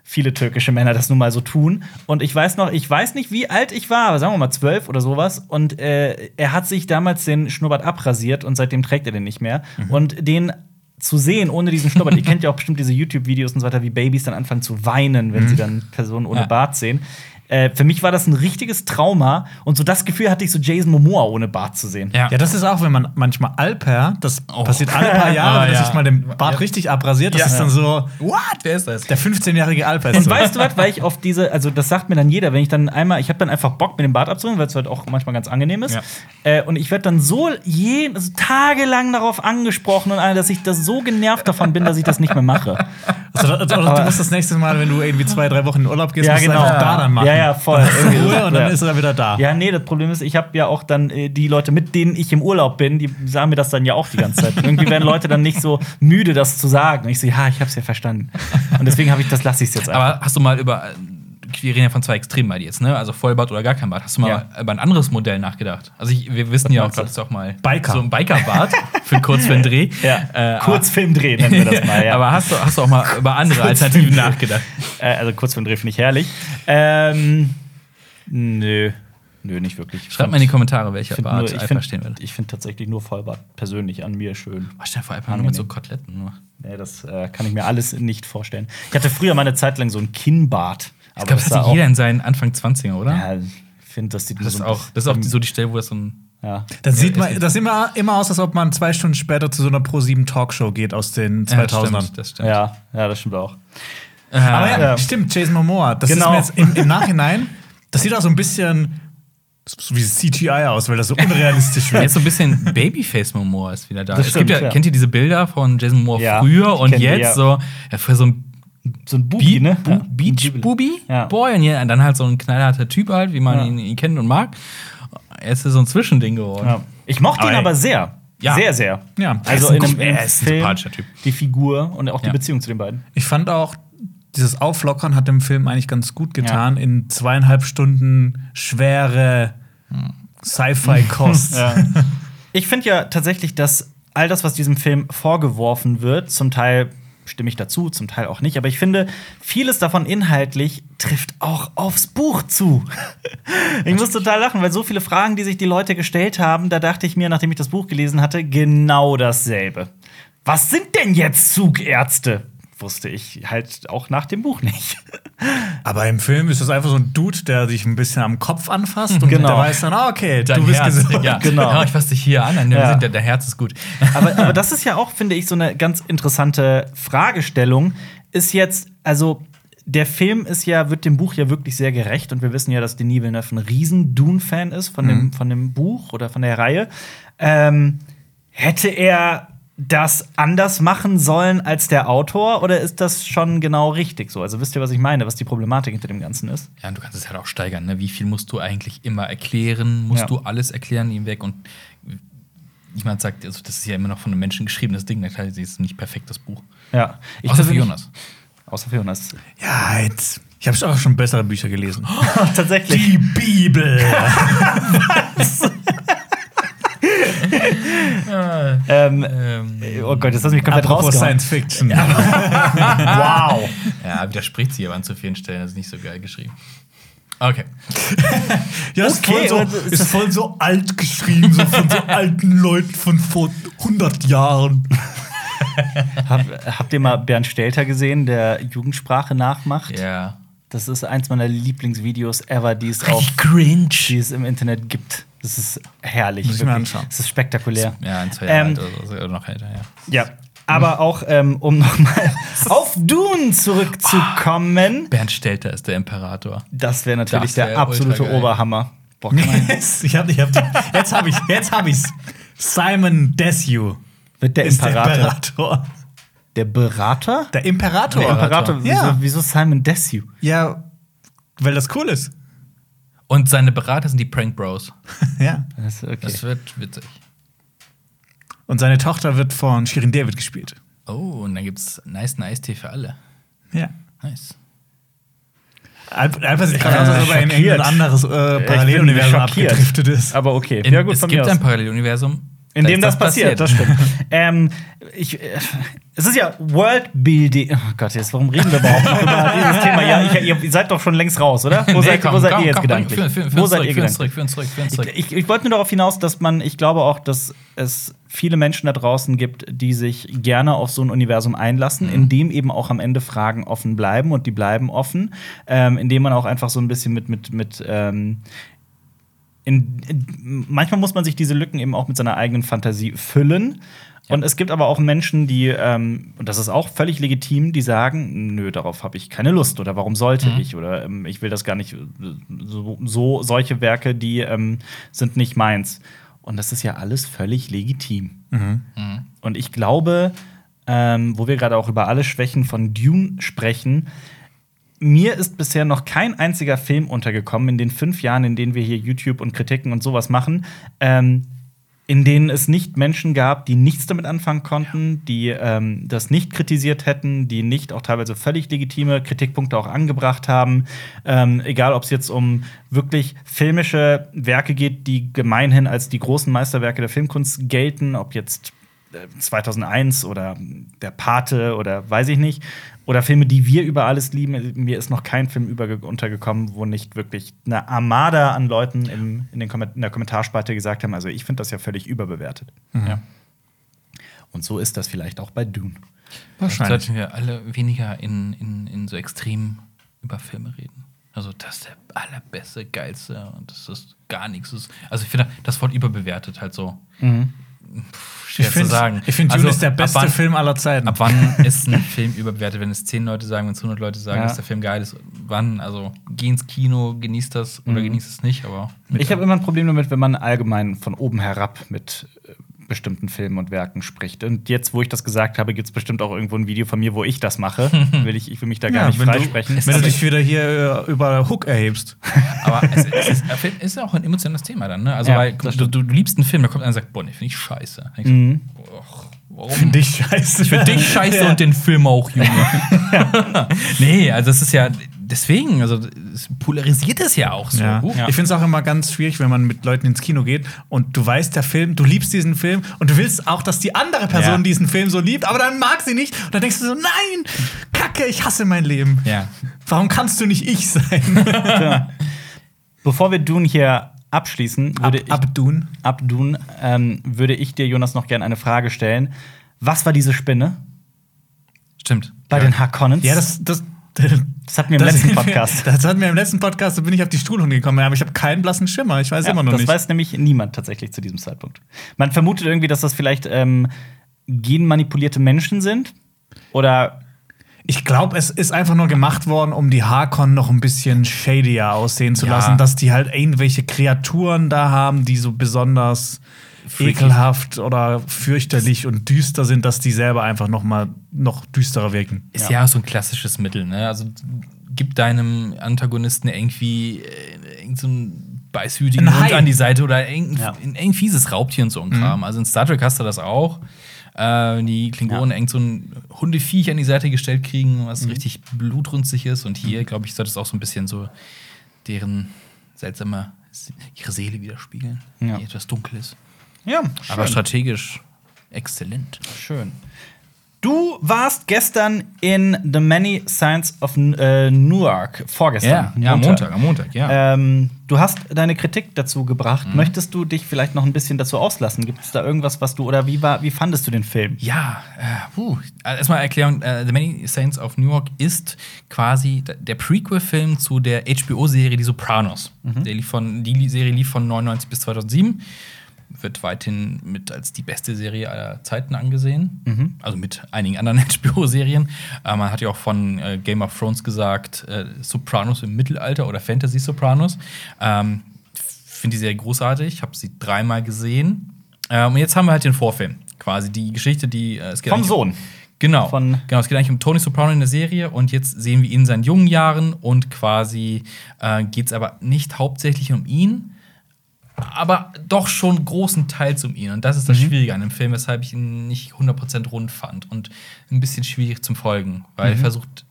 viele türkische Männer das nun mal so tun. Und ich weiß noch, ich weiß nicht, wie alt ich war, aber sagen wir mal zwölf oder sowas. Und äh, er hat sich damals den Schnurrbart abrasiert und seitdem trägt er den nicht mehr. Und den zu sehen ohne diesen Schnurrbart, ihr kennt ja auch bestimmt diese YouTube-Videos und so weiter, wie Babys dann anfangen zu weinen, wenn sie dann Personen ohne Ja. Bart sehen. Äh, für mich war das ein richtiges Trauma und so das Gefühl hatte ich, so Jason Momoa ohne Bart zu sehen. Ja. Ja, das ist auch, wenn man manchmal Alper, das Oh. passiert alle paar Jahre, Ah, wenn er ja. sich mal den Bart richtig abrasiert, das Ja. ist dann so, What? Wer ist das? der 15-jährige Alper ist Und so. weißt du was, weil ich auf diese, also das sagt mir dann jeder, wenn ich dann einmal, ich habe dann einfach Bock, mir den Bart abzuholen, weil es halt auch manchmal ganz angenehm ist. Ja. Äh, und ich werde dann so je, also tagelang darauf angesprochen und all, dass ich das so genervt davon bin, dass ich das nicht mehr mache. Also, oder du musst das nächste Mal, wenn du irgendwie zwei, drei Wochen in Urlaub gehst, Ja, musst genau. du einfach da dann machen. Ja, ja, voll. Ruhe und dann Ja. ist er wieder da. Ja, nee, das Problem ist, ich habe ja auch dann äh, die Leute, mit denen ich im Urlaub bin, die sagen mir das dann ja auch die ganze Zeit. Irgendwie werden Leute dann nicht so müde, das zu sagen. Und ich so, ja, ich hab's ja verstanden. Und deswegen habe ich das, lasse ich jetzt einfach. Aber hast du mal über, wir reden ja von zwei Extremen bei dir jetzt, ne? Also Vollbart oder gar kein Bart. Hast du mal Ja. über ein anderes Modell nachgedacht? Also ich, wir wissen ja auch, du? hattest auch mal Biker. so ein Bikerbart für kurz für den Dreh. ja, Äh, Kurzfilmdreh nennen wir das mal. Ja. Aber hast du, hast du auch mal über andere Alternativen nachgedacht? Äh, also Kurzfilmdreh finde ich herrlich. Ähm, nö. Nö, nicht wirklich. Schreibt mal in die Kommentare, welcher Ich finde Bart nur- find- stehen wird. ich find tatsächlich nur Vollbart persönlich an mir schön. Was stell dir vor, Alpha nur mit so Koteletten nur. Nee, das äh, kann ich mir alles nicht vorstellen. Ich hatte früher mal eine Zeit lang so ein Kinnbart. Ich glaube, das hatte jeder in seinen Anfang 20er, oder? Ja, ich finde, das sieht Das so auch, das ist auch die, so die Stelle, wo das so ein. Ja. Das sieht Ja, man, das sieht immer, immer aus, als ob man zwei Stunden später zu so einer Pro7 Talkshow geht aus den 2000ern. Ja, stimmt, das stimmt. Ja, ja, das stimmt auch. Äh, Aber ja, Ja. stimmt, Jason Momoa. Das Genau. ist mir jetzt im, im Nachhinein, das sieht auch so ein bisschen so wie CGI aus, weil das so unrealistisch wird. Jetzt so ein bisschen Babyface Momoa ist wieder da. Das es gibt stimmt, ja, ja. kennt ihr diese Bilder von Jason Momoa Ja, früher und kenn die, jetzt ja. so, ja, früher so ein So ein Bubi, Beat, ne? Bu Ja. Beach Bubi Ja. Boy und ja, dann halt so ein knallharter Typ halt, wie man Ja. ihn, ihn kennt und mag. Jetzt ist so ein Zwischending geworden. Ja. Ich mochte Aber ihn aber sehr. Ja. Sehr, sehr. Ja. Also Er in ist einem, er ist ein Film, sympathischer Typ. die Figur und auch die Ja. Beziehung zu den beiden. Ich fand auch, dieses Auflockern hat dem Film eigentlich ganz gut getan. In zweieinhalb Stunden schwere Sci-Fi-Kost. Ich finde ja tatsächlich, dass all das, was diesem Film vorgeworfen wird, zum Teil stimme ich dazu, zum Teil auch nicht, aber ich finde, vieles davon inhaltlich trifft auch aufs Buch zu. ich muss total lachen, weil so viele Fragen, die sich die Leute gestellt haben, da dachte ich mir, nachdem ich das Buch gelesen hatte, genau dasselbe. Was sind denn jetzt Zugärzte? Wusste ich halt auch nach dem Buch nicht. Aber im Film ist das einfach so ein Dude, der dich ein bisschen am Kopf anfasst und Genau. der weiß dann, ah, okay, Dein du bist Herz, gesund. ja. Genau. Ja, ich fasse dich hier an, Ja. der, der Herz ist gut. aber, aber das ist ja auch, finde ich, so eine ganz interessante Fragestellung. Ist jetzt, also der Film ist ja, wird dem Buch ja wirklich sehr gerecht und wir wissen ja, dass Denis Villeneuve ein riesen Dune-Fan ist von, dem, von dem Buch oder von der Reihe. Ähm, hätte er das anders machen sollen als der Autor oder ist das schon genau richtig so? Also wisst ihr, was ich meine, was die Problematik hinter dem Ganzen ist? Ja, und du kannst es halt auch steigern. Ne? Wie viel musst du eigentlich immer erklären? Musst Ja. du alles erklären ihm weg? Und jemand sagt, also das ist ja immer noch von einem Menschen geschriebenes Ding. Natürlich ist es nicht perfekt, das Buch. Ja. Ich Außer für Jonas. Außer für Jonas. Ja, jetzt. Ich habe auch schon bessere Bücher gelesen. Tatsächlich. Die Bibel. Ähm, Ähm, oh Gott, jetzt hast du mich komplett rausgehauen. Science Fiction. Wow. ja, widerspricht sie aber an zu vielen Stellen. Das ist nicht so geil geschrieben. Okay. Ja, ist, Okay, voll so, das- ist voll so alt geschrieben, so von so alten Leuten von vor 100 Jahren. Hab, habt ihr mal Bernd Stelter gesehen, der Jugendsprache nachmacht? Ja. Das ist eins meiner Lieblingsvideos ever, die es auf die es im Internet gibt. Das ist herrlich. Muss ich mir anschauen. Das ist spektakulär. Ja, ein, zwei Jahre Ähm, alt oder, oder noch älter, ja. Ja. Aber auch, ähm, um nochmal auf Dune zurückzukommen, Bernd Stelter ist der Imperator. das wäre natürlich Das wär der absolute. Oberhammer. Boah, man, Yes, ich hab, ich hab, jetzt habe ich jetzt hab ich's. Simon Desue wird der ist der Imperator. Imperator. Der Berater? Der Imperator. Der Imperator. Ja. Wieso, wieso Simon Desue? Ja, weil das cool ist. Und seine Berater sind die Prank Bros. Ja. Das, okay. Das wird witzig. Und seine Tochter wird von Shirin David gespielt. Oh, und dann gibt's nice Eistee für alle. Ja. Nice. Alper sieht gerade aus, als ob er in irgendein anderes äh, Paralleluniversum abgedriftet ist. Aber okay. In, ja, gut, es von gibt mir ein. Paralleluniversum, In da dem das passiert, das stimmt. ähm, ich, äh, es ist ja Worldbuilding. Oh Gott, jetzt, warum reden wir überhaupt noch über dieses Thema? Ja, ich, ihr, seid doch schon längst raus, oder? Wo Nee, seid, komm, wo seid komm, ihr jetzt komm, gedanklich? Wo seid zurück, ihr gedanklich? zurück, zurück, zurück. Ich, ich, ich wollte nur darauf hinaus, dass man, ich glaube auch, dass es viele Menschen da draußen gibt, die sich gerne auf so ein Universum einlassen, in dem eben auch am Ende Fragen offen bleiben und die bleiben offen, ähm, indem man auch einfach so ein bisschen mit, mit, mit ähm, in, in, manchmal muss man sich diese Lücken eben auch mit seiner eigenen Fantasie füllen. Und es gibt aber auch Menschen, die, ähm, und das ist auch völlig legitim, die sagen, nö, darauf habe ich keine Lust oder warum sollte ich oder ähm, ich will das gar nicht, so, so solche Werke, die ähm, sind nicht meins. Und das ist ja alles völlig legitim. Und ich glaube, ähm, wo wir gerade auch über alle Schwächen von Dune sprechen, mir ist bisher noch kein einziger Film untergekommen in den fünf Jahren, in denen wir hier YouTube und Kritiken und sowas machen, ähm, in denen es nicht Menschen gab, die nichts damit anfangen konnten, die ähm, das nicht kritisiert hätten, die nicht auch teilweise völlig legitime Kritikpunkte auch angebracht haben. Ähm, egal, ob es jetzt um wirklich filmische Werke geht, die gemeinhin als die großen Meisterwerke der Filmkunst gelten, ob jetzt äh, 2001 oder Der Pate oder weiß ich nicht. Oder Filme, die wir über alles lieben. Mir ist noch kein Film untergekommen, wo nicht wirklich eine Armada an Leuten im, in, den in der Kommentarspalte gesagt haben, also ich finde das ja völlig überbewertet. Ja. Und so ist das vielleicht auch bei Dune. Wahrscheinlich. Sollten wir alle weniger in, in, in so extrem über Filme reden. Also, das ist der allerbeste, geilste und das ist gar nichts. Also, ich finde, das Wort überbewertet halt so. Pff, schwer Ich finde, zu sagen. ich find, also, Dune ist der beste wann- Film aller Zeiten. Ab wann ist ein Film überbewertet, wenn es 10 Leute sagen, wenn es 100 Leute sagen, Ja. dass der Film geil ist? Wann? Also, geh ins Kino, genieß das oder genieß es nicht, aber. Ich habe immer ein Problem damit, wenn man allgemein von oben herab mit äh, bestimmten Filmen und Werken spricht. Und jetzt, wo ich das gesagt habe, gibt es bestimmt auch irgendwo ein Video von mir, wo ich das mache. will ich, ich will mich da gar Ja, nicht wenn du- freisprechen. Wenn du dich wieder hier äh, über Hook erhebst. Aber es, es ist, es ist ja auch ein emotionales Thema dann, ne? Also, Ja, weil du, du, liebst einen Film, da kommt einer und sagt, boah, nee, finde ich scheiße. Du, Mhm. "Och, warum? Finde ich scheiße. Für dich scheiße Ja. und den Film auch, Junge. nee, also das ist ja deswegen, also es polarisiert es ja auch so. Ja. Huch. Ich finde es auch immer ganz schwierig, wenn man mit Leuten ins Kino geht und du weißt, der Film, du liebst diesen Film und du willst auch, dass die andere Person Ja. diesen Film so liebt, aber dann mag sie nicht. Und dann denkst du so, nein, Kacke, ich hasse mein Leben. Ja. Warum kannst du nicht ich sein? Bevor wir Dune hier abschließen, Ab, würde ich, Abdun. ab Dune, ähm, würde ich dir, Jonas, noch gerne eine Frage stellen. Was war diese Spinne Stimmt. bei den Harkonnens? Ja, das, das, Das hatten wir im das- letzten Podcast. Das hatten wir im letzten Podcast, da bin ich auf die Stuhlhunde gekommen, aber ich habe keinen blassen Schimmer. Ich weiß Ja, immer noch das nicht. weiß nämlich niemand tatsächlich zu diesem Zeitpunkt. Man vermutet irgendwie, dass das vielleicht ähm, genmanipulierte Menschen sind. Oder Ich glaube, es ist einfach nur gemacht worden, um die Harkon noch ein bisschen shadier aussehen zu Ja. lassen, dass die halt irgendwelche Kreaturen da haben, die so besonders Freaky. ekelhaft oder fürchterlich und düster sind, dass die selber einfach noch mal noch düsterer wirken. Ist ja. so ein klassisches Mittel, ne? Also gib deinem Antagonisten irgendwie äh, irgend so einen beißhütigen Ein Hund an die Seite oder irgendein, Ja. irgendein fieses Raubtier und so ein Kram. Also in Star Trek hast du das auch. Äh, die Klingonen irgend so ein Hundeviech an die Seite gestellt kriegen, was richtig blutrünstig ist. Und hier, glaube ich, soll das auch so ein bisschen so deren seltsame, ihre Seele widerspiegeln, Ja. die etwas dunkel ja, Aber strategisch exzellent. schön. Du warst gestern in The Many Signs of äh, Newark. Vorgestern. Ja, ja, am Montag, am Montag, ja. Ähm, du hast deine Kritik dazu gebracht. Möchtest du dich vielleicht noch ein bisschen dazu auslassen? Gibt es da irgendwas, was du oder wie war, wie fandest du den Film? Ja, äh, puh. Also erstmal Erklärung: äh, The Many Saints of Newark ist quasi der Prequel-Film zu der HBO-Serie Die Sopranos. Der lief von, die Serie lief von 99 bis 2007. Wird weithin mit als die beste Serie aller Zeiten angesehen. Also mit einigen anderen HBO-Serien. Äh, man hat ja auch von äh, Game of Thrones gesagt, äh, Sopranos im Mittelalter oder Fantasy-Sopranos. Ähm, finde die Serie großartig, habe sie dreimal gesehen. Ähm, und jetzt haben wir halt den Vorfilm, quasi die Geschichte, die äh, es geht Vom Sohn. Genau. Von- genau. Es geht eigentlich um Tony Soprano in der Serie und jetzt sehen wir ihn in seinen jungen Jahren und quasi äh, geht es aber nicht hauptsächlich um ihn, aber doch schon großen Teils um ihn. Und das ist das Schwierige an dem Film, weshalb ich ihn nicht 100% rund fand und ein bisschen schwierig zum Folgen, weil er versucht,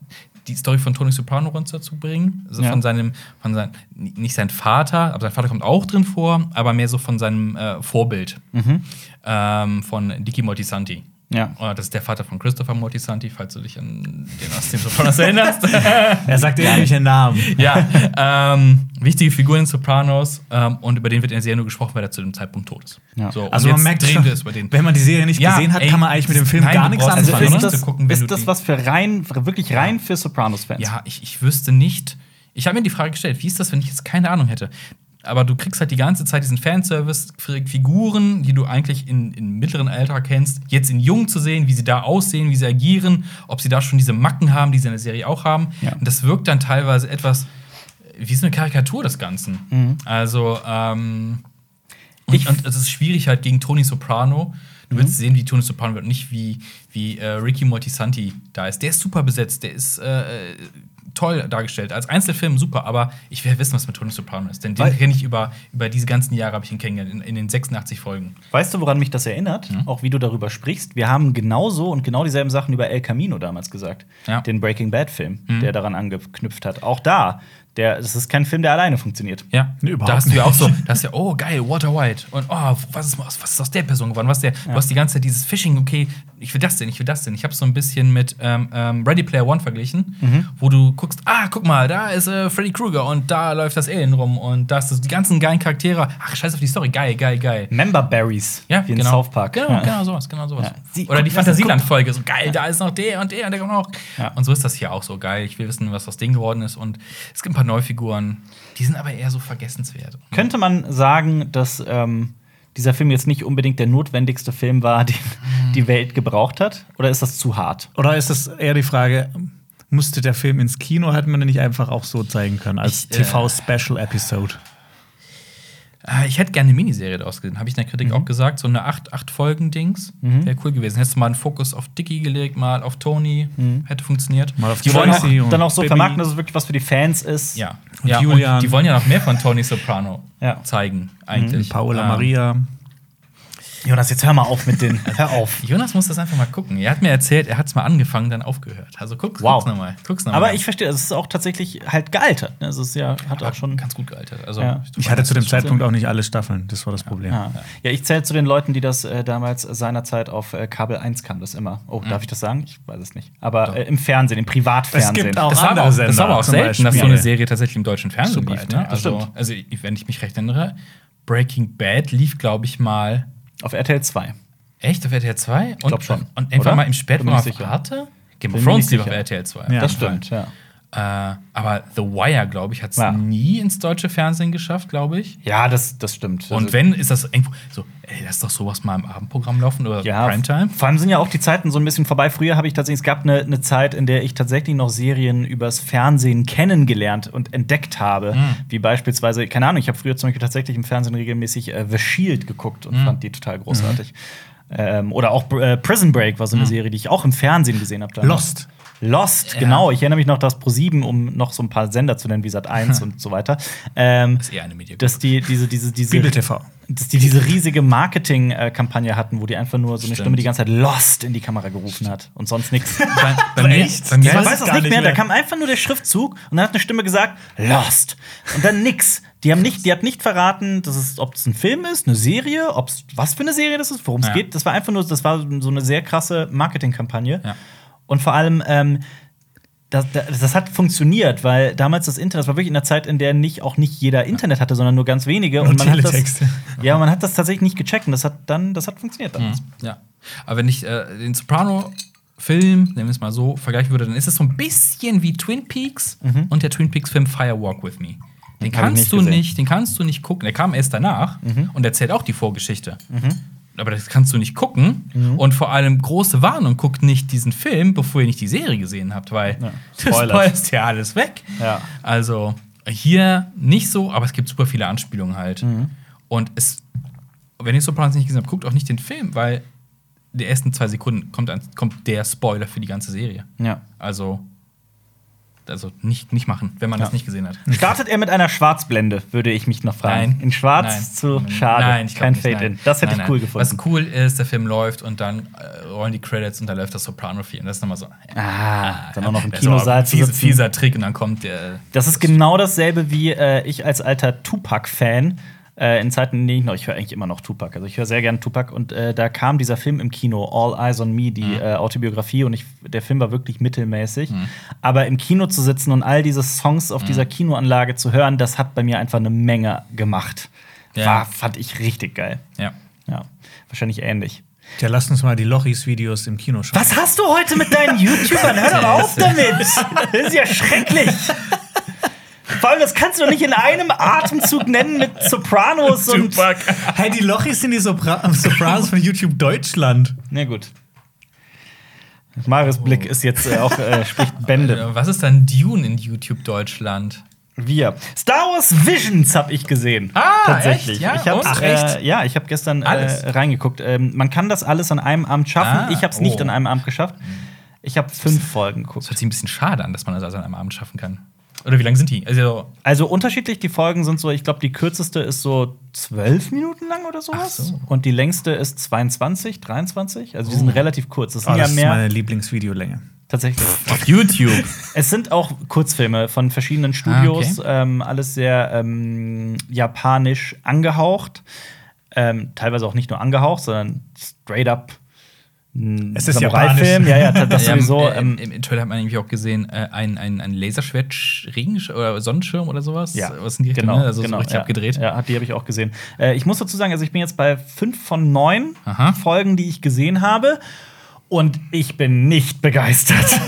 die Story von Tony Soprano runterzubringen. Also Ja. von seinem, von sein, nicht sein Vater, aber sein Vater kommt auch drin vor, aber mehr so von seinem äh, Vorbild ähm, von Dicky Moltisanti. Ja. Oh, das ist der Vater von Christopher Moltisanti, falls du dich an den aus dem Sopranos erinnerst. Er sagt ähnliche Namen. ja, ähm, wichtige Figur in Sopranos ähm, und über den wird in der Serie nur gesprochen, weil er zu dem Zeitpunkt tot ist. Ja. So, Also man merkt schon, wenn man die Serie nicht Ja, gesehen hat, ey, kann man eigentlich mit dem Film nein, gar nichts Also anfangen, anfangen. ist das, gucken, ist das was für rein, wirklich rein für Sopranos-Fans? Ja, ich, ich wüsste nicht. Ich habe mir die Frage gestellt, wie ist das, wenn ich jetzt keine Ahnung hätte? Aber du kriegst halt die ganze Zeit diesen Fanservice, Figuren, die du eigentlich in, in mittleren Alter kennst, jetzt in jung zu sehen, wie sie da aussehen, wie sie agieren, ob sie da schon diese Macken haben, die sie in der Serie auch haben. Ja. Und das wirkt dann teilweise etwas wie so eine Karikatur des Ganzen. Also, ähm, und, Ich- und es ist schwierig halt gegen Tony Soprano. Du willst sehen, wie Tony Soprano wird, nicht wie, wie äh, Ricky Moltisanti da ist. Der ist super besetzt, der ist äh, toll dargestellt. Als Einzelfilm super, aber ich will wissen, was mit Tony Soprano ist. Denn den kenne ich über, über diese ganzen Jahre, habe ich ihn kennengelernt, in, in den 86 Folgen. Weißt du, woran mich das erinnert? Mhm. Auch wie du darüber sprichst. Wir haben genauso und genau dieselben Sachen über El Camino damals gesagt. Ja. Mhm. Den Breaking Bad-Film, der daran angeknüpft hat. Auch da, der, das ist kein Film, der alleine funktioniert. Ja, Nee, überhaupt da hast du ja auch so, da hast du ja, oh geil, Walter White. Und oh, was ist, was ist aus der Person geworden? Was der, Du hast die ganze Zeit dieses Phishing, okay, ich will das denn, ich will das denn. Ich habe so ein bisschen mit ähm, ähm, Ready Player One verglichen, Mhm. wo du guckst, ah, guck mal, da ist äh, Freddy Krueger und da läuft das Alien rum und da ist das, die ganzen geilen Charaktere. Ach, scheiß auf die Story, geil, geil, geil. Member Berries, Ja, wie in genau. South Park. Genau, Ja. genau sowas, genau sowas. Ja. Sie- Oder die Fantasieland-Folge, so geil, da ist noch der und der und der kommt noch. Ja. Und so ist das hier auch so geil. Ich will wissen, was aus denen geworden ist. Und es gibt ein paar Neufiguren, die sind aber eher so vergessenswert. Könnte man sagen, dass ähm, dieser Film jetzt nicht unbedingt der notwendigste Film war, den Mhm. die Welt gebraucht hat? Oder ist das zu hart? Oder ist es eher die Frage, musste der Film ins Kino, hätte man den nicht einfach auch so zeigen können, als äh, TV-Special-Episode? Äh, Ich hätte gerne eine Miniserie daraus gesehen, habe ich in der Mhm. Kritik auch gesagt. So eine acht, acht Folgen-Dings wäre cool gewesen. Hättest du mal einen Fokus auf Dicky gelegt, mal auf Tony, Mhm. hätte funktioniert. Mal auf die Die wollen auch, dann auch so Baby. vermarkten, dass es wirklich was für die Fans ist. ja, Und ja Julian. Und die wollen ja noch mehr von Tony Soprano Ja. zeigen, eigentlich. Paola Ähm, Maria. Jonas, jetzt hör mal auf mit den. Hör auf. Jonas muss das einfach mal gucken. Er hat mir erzählt, er hat es mal angefangen, dann aufgehört. Also guck, Wow. guck's nochmal. Guck's noch mal. Aber ich verstehe, es ist auch tatsächlich halt gealtert. ne? Es ist ja, hat auch schon. ganz gut gealtert. Also, Ja. Ich hatte zu dem Zeitpunkt auch nicht alle Staffeln, das war das Problem. Ja, ja ich zähle zu den Leuten, die das äh, damals seinerzeit auf äh, Kabel 1 kam, das immer. Oh, darf ich das sagen? Ich weiß es nicht. Aber äh, im Fernsehen, im Privatfernsehen. Es gibt auch Das war, aber andere auch, das war aber auch Sender, selten, dass so eine Serie tatsächlich im deutschen Fernsehen Super, lief. Ne? Also, stimmt. also, wenn ich mich recht erinnere, Breaking Bad lief, glaube ich, mal Auf RTL 2. echt auf RTL 2? Ich glaub schon. Und Oder? mal im Spätprogramm auf. Arte? Game of Thrones lief auf. RTL 2. Ja. Das stimmt, ja. Äh, aber The Wire, glaube ich, hat es Ja. nie ins deutsche Fernsehen geschafft, glaube ich. Ja, das, das stimmt. Und Also, wenn, ist das irgendwo so, ey, lass doch sowas mal im Abendprogramm laufen oder ja, Primetime. Vor allem sind ja auch die Zeiten so ein bisschen vorbei. Früher habe ich tatsächlich, es gab eine, eine Zeit, in der ich tatsächlich noch Serien übers Fernsehen kennengelernt und entdeckt habe. Mhm. Wie beispielsweise, keine Ahnung, ich habe früher zum Beispiel tatsächlich im Fernsehen regelmäßig äh, The Shield geguckt und Mhm. fand die total großartig. Ähm, oder auch äh, Prison Break war so Mhm. eine Serie, die ich auch im Fernsehen gesehen habe. Lost. Lost, Ja. genau. Ich erinnere mich noch, dass Pro7, um noch so ein paar Sender zu nennen, wie Sat 1 und so weiter, ähm, Das ist eher eine Mediengruppe. dass die diese, diese, diese, Bibel TV. dass die diese riesige Marketing-Kampagne hatten, wo die einfach nur so eine Stimmt. Stimme die ganze Zeit Lost in die Kamera gerufen hat und sonst nichts. bei, bei mir, Echt? bei mir Ich weiß das gar nicht nicht mehr. Da mehr. kam einfach nur der Schriftzug und dann hat eine Stimme gesagt, Lost. Und dann nix. Die haben nicht, die hat nicht verraten, dass es, ob es ein Film ist, eine Serie, ob was für eine Serie das ist, worum es Ja. geht. Das war einfach nur, das war so eine sehr krasse Marketingkampagne. Ja. Und vor allem, ähm, das, das, das hat funktioniert, weil damals das Internet das war wirklich in einer Zeit, in der nicht auch nicht jeder Internet hatte, sondern nur ganz wenige. Nur man hat das, Teletexte. ja, man hat das tatsächlich nicht gecheckt und das hat dann, das hat funktioniert damals. Ja. Aber wenn ich äh, den Soprano-Film, nehmen wir es mal so, vergleichen würde, dann ist es so ein bisschen wie Twin Peaks und der Twin Peaks-Film Fire Walk with Me. Den ich kannst nicht du gesehen. nicht, den kannst du nicht gucken. Der kam erst danach und erzählt auch die Vorgeschichte. Aber das kannst du nicht gucken. Und vor allem große Warnung, guckt nicht diesen Film, bevor ihr nicht die Serie gesehen habt, weil Ja. du Spoilers. spoilst ja alles weg. Ja. Also hier nicht so, aber es gibt super viele Anspielungen halt. Und es, wenn ihr Sopranos nicht gesehen habt, guckt auch nicht den Film, weil die ersten zwei Sekunden kommt, ein, kommt der Spoiler für die ganze Serie. Ja. Also, also nicht, nicht machen, wenn man Ja. das nicht gesehen hat. Startet er mit einer Schwarzblende, würde ich mich noch fragen. Nein. In Schwarz Nein. zu schade. Nein, ich Kein Fade-In. Das hätte Nein, ich cool gefunden. Was cool ist, der Film läuft und dann äh, rollen die Credits und da läuft das Soprano-Film. Das ist nochmal so. Ah, dann auch noch im Kinosaal ein zu sitzen. fieser Trick und dann kommt der. Das ist genau dasselbe wie äh, ich als alter Tupac-Fan. Äh, in Zeiten, in denen ich noch, ich höre eigentlich immer noch Tupac. Also ich höre sehr gerne Tupac und äh, da kam dieser Film im Kino, All Eyes on Me, die äh, Autobiografie und ich, der Film war wirklich mittelmäßig. Aber im Kino zu sitzen und all diese Songs auf dieser Kinoanlage zu hören, das hat bei mir einfach eine Menge gemacht. Ja. War, fand ich richtig geil. Ja. Ja, wahrscheinlich ähnlich. Tja, lasst uns mal die Lochis-Videos im Kino schauen. Was hast du heute mit deinen YouTubern? Hör doch auf damit! Das ist ja schrecklich! Vor allem, das kannst du doch nicht in einem Atemzug nennen mit Sopranos und. Hey, die Lochis sind die Sopra Sopranos von YouTube Deutschland. Na gut. Marius Blick ist jetzt äh, auch, äh, spricht Bände. Äh, Was ist dann Dune in YouTube Deutschland? Wir. Star Wars Visions habe ich gesehen. Ah, tatsächlich. echt? Ja? Ich hab, Und? Ach, äh, echt? ja, ich habe gestern äh, Alles? reingeguckt. Ähm, man kann das alles an einem Abend schaffen. Ah, ich habe es nicht oh. an einem Abend geschafft. Ich habe fünf Folgen Das geguckt. hört sich ein bisschen schade an, dass man das also an einem Abend schaffen kann. Oder wie lang sind die? Also, Also unterschiedlich, die Folgen sind so, ich glaube, die kürzeste ist so zwölf Minuten lang oder sowas. So. Und die längste ist 22, 23. Also die Oh. sind relativ kurz. Das sind Oh, ja das ist mehr meine Lieblingsvideolänge. tatsächlich. auf YouTube. Es sind auch Kurzfilme von verschiedenen Studios, ähm, alles sehr ähm, japanisch angehaucht. Ähm, teilweise auch nicht nur angehaucht, sondern straight up. Es ist Samurai-Film. Ja, ja, das Ja, sowieso. äh, ähm, im, Im Trailer hat man nämlich auch gesehen, äh, ein, ein, ein Laserschwert-Regenschirm oder Sonnenschirm oder sowas. Ja, Was sind die genau, ne? Also genau, so richtig ja, abgedreht. Ja, die habe ich auch gesehen. Äh, ich muss dazu sagen, also ich bin jetzt bei fünf von neun Aha. Folgen, die ich gesehen habe. Und ich bin nicht begeistert.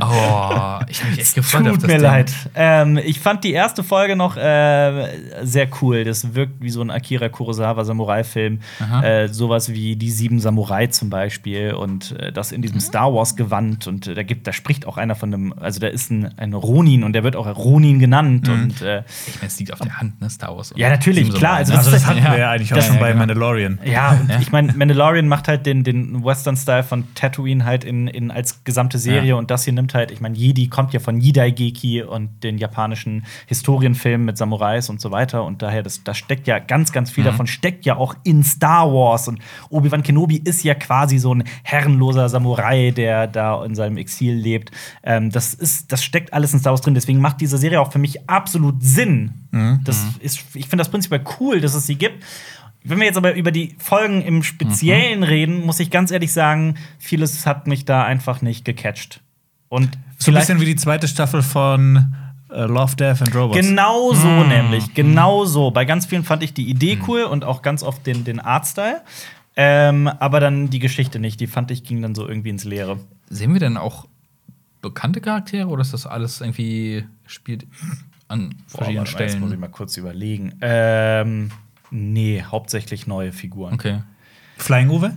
Oh, ich habe mich echt gefreut auf Tut das mir Ding. leid. Ähm, ich fand die erste Folge noch äh, sehr cool. Das wirkt wie so ein Akira Kurosawa Samurai-Film. Äh, sowas wie die sieben Samurai zum Beispiel und äh, das in Mhm. diesem Star Wars Gewand. Und äh, da gibt, da spricht auch einer von einem, also da ist ein, ein Ronin und der wird auch Ronin genannt. Mhm. Und äh, Ich meine, es liegt auf der Hand, ne? Star Wars. Ja, natürlich, klar, also ne? das Also das hatten wir ja eigentlich auch Das- schon ja, bei genau. Mandalorian. Ja, und Ja. ich meine, Mandalorian macht halt den, den Western-Style von Tatooine halt in, in als gesamte Serie Ja. und das hier nimmt halt, ich meine, Jedi kommt ja von Jidaigeki und den japanischen Historienfilmen mit Samurais und so weiter und daher, das, das steckt ja ganz, ganz Mhm. viel davon, steckt ja auch in Star Wars und Obi-Wan Kenobi ist ja quasi so ein herrenloser Samurai, der da in seinem Exil lebt. Ähm, das, ist, das steckt alles in Star Wars drin, deswegen macht diese Serie auch für mich absolut Sinn. Das ist, ich finde das prinzipiell cool, dass es sie gibt. Wenn wir jetzt aber über die Folgen im Speziellen reden, muss ich ganz ehrlich sagen, vieles hat mich da einfach nicht gecatcht. Und So ein vielleicht bisschen wie die zweite Staffel von äh, Love, Death and Robots. genau so nämlich, genau so. Bei ganz vielen fand ich die Idee cool und auch ganz oft den, den Artstyle. Ähm, aber dann die Geschichte nicht. Die fand ich ging dann so irgendwie ins Leere. Sehen wir denn auch bekannte Charaktere oder ist das alles irgendwie spielt an verschiedenen Boah, mal, Jetzt muss ich Stellen? mal kurz überlegen. Ähm, nee, hauptsächlich neue Figuren. Okay. Flying Uwe?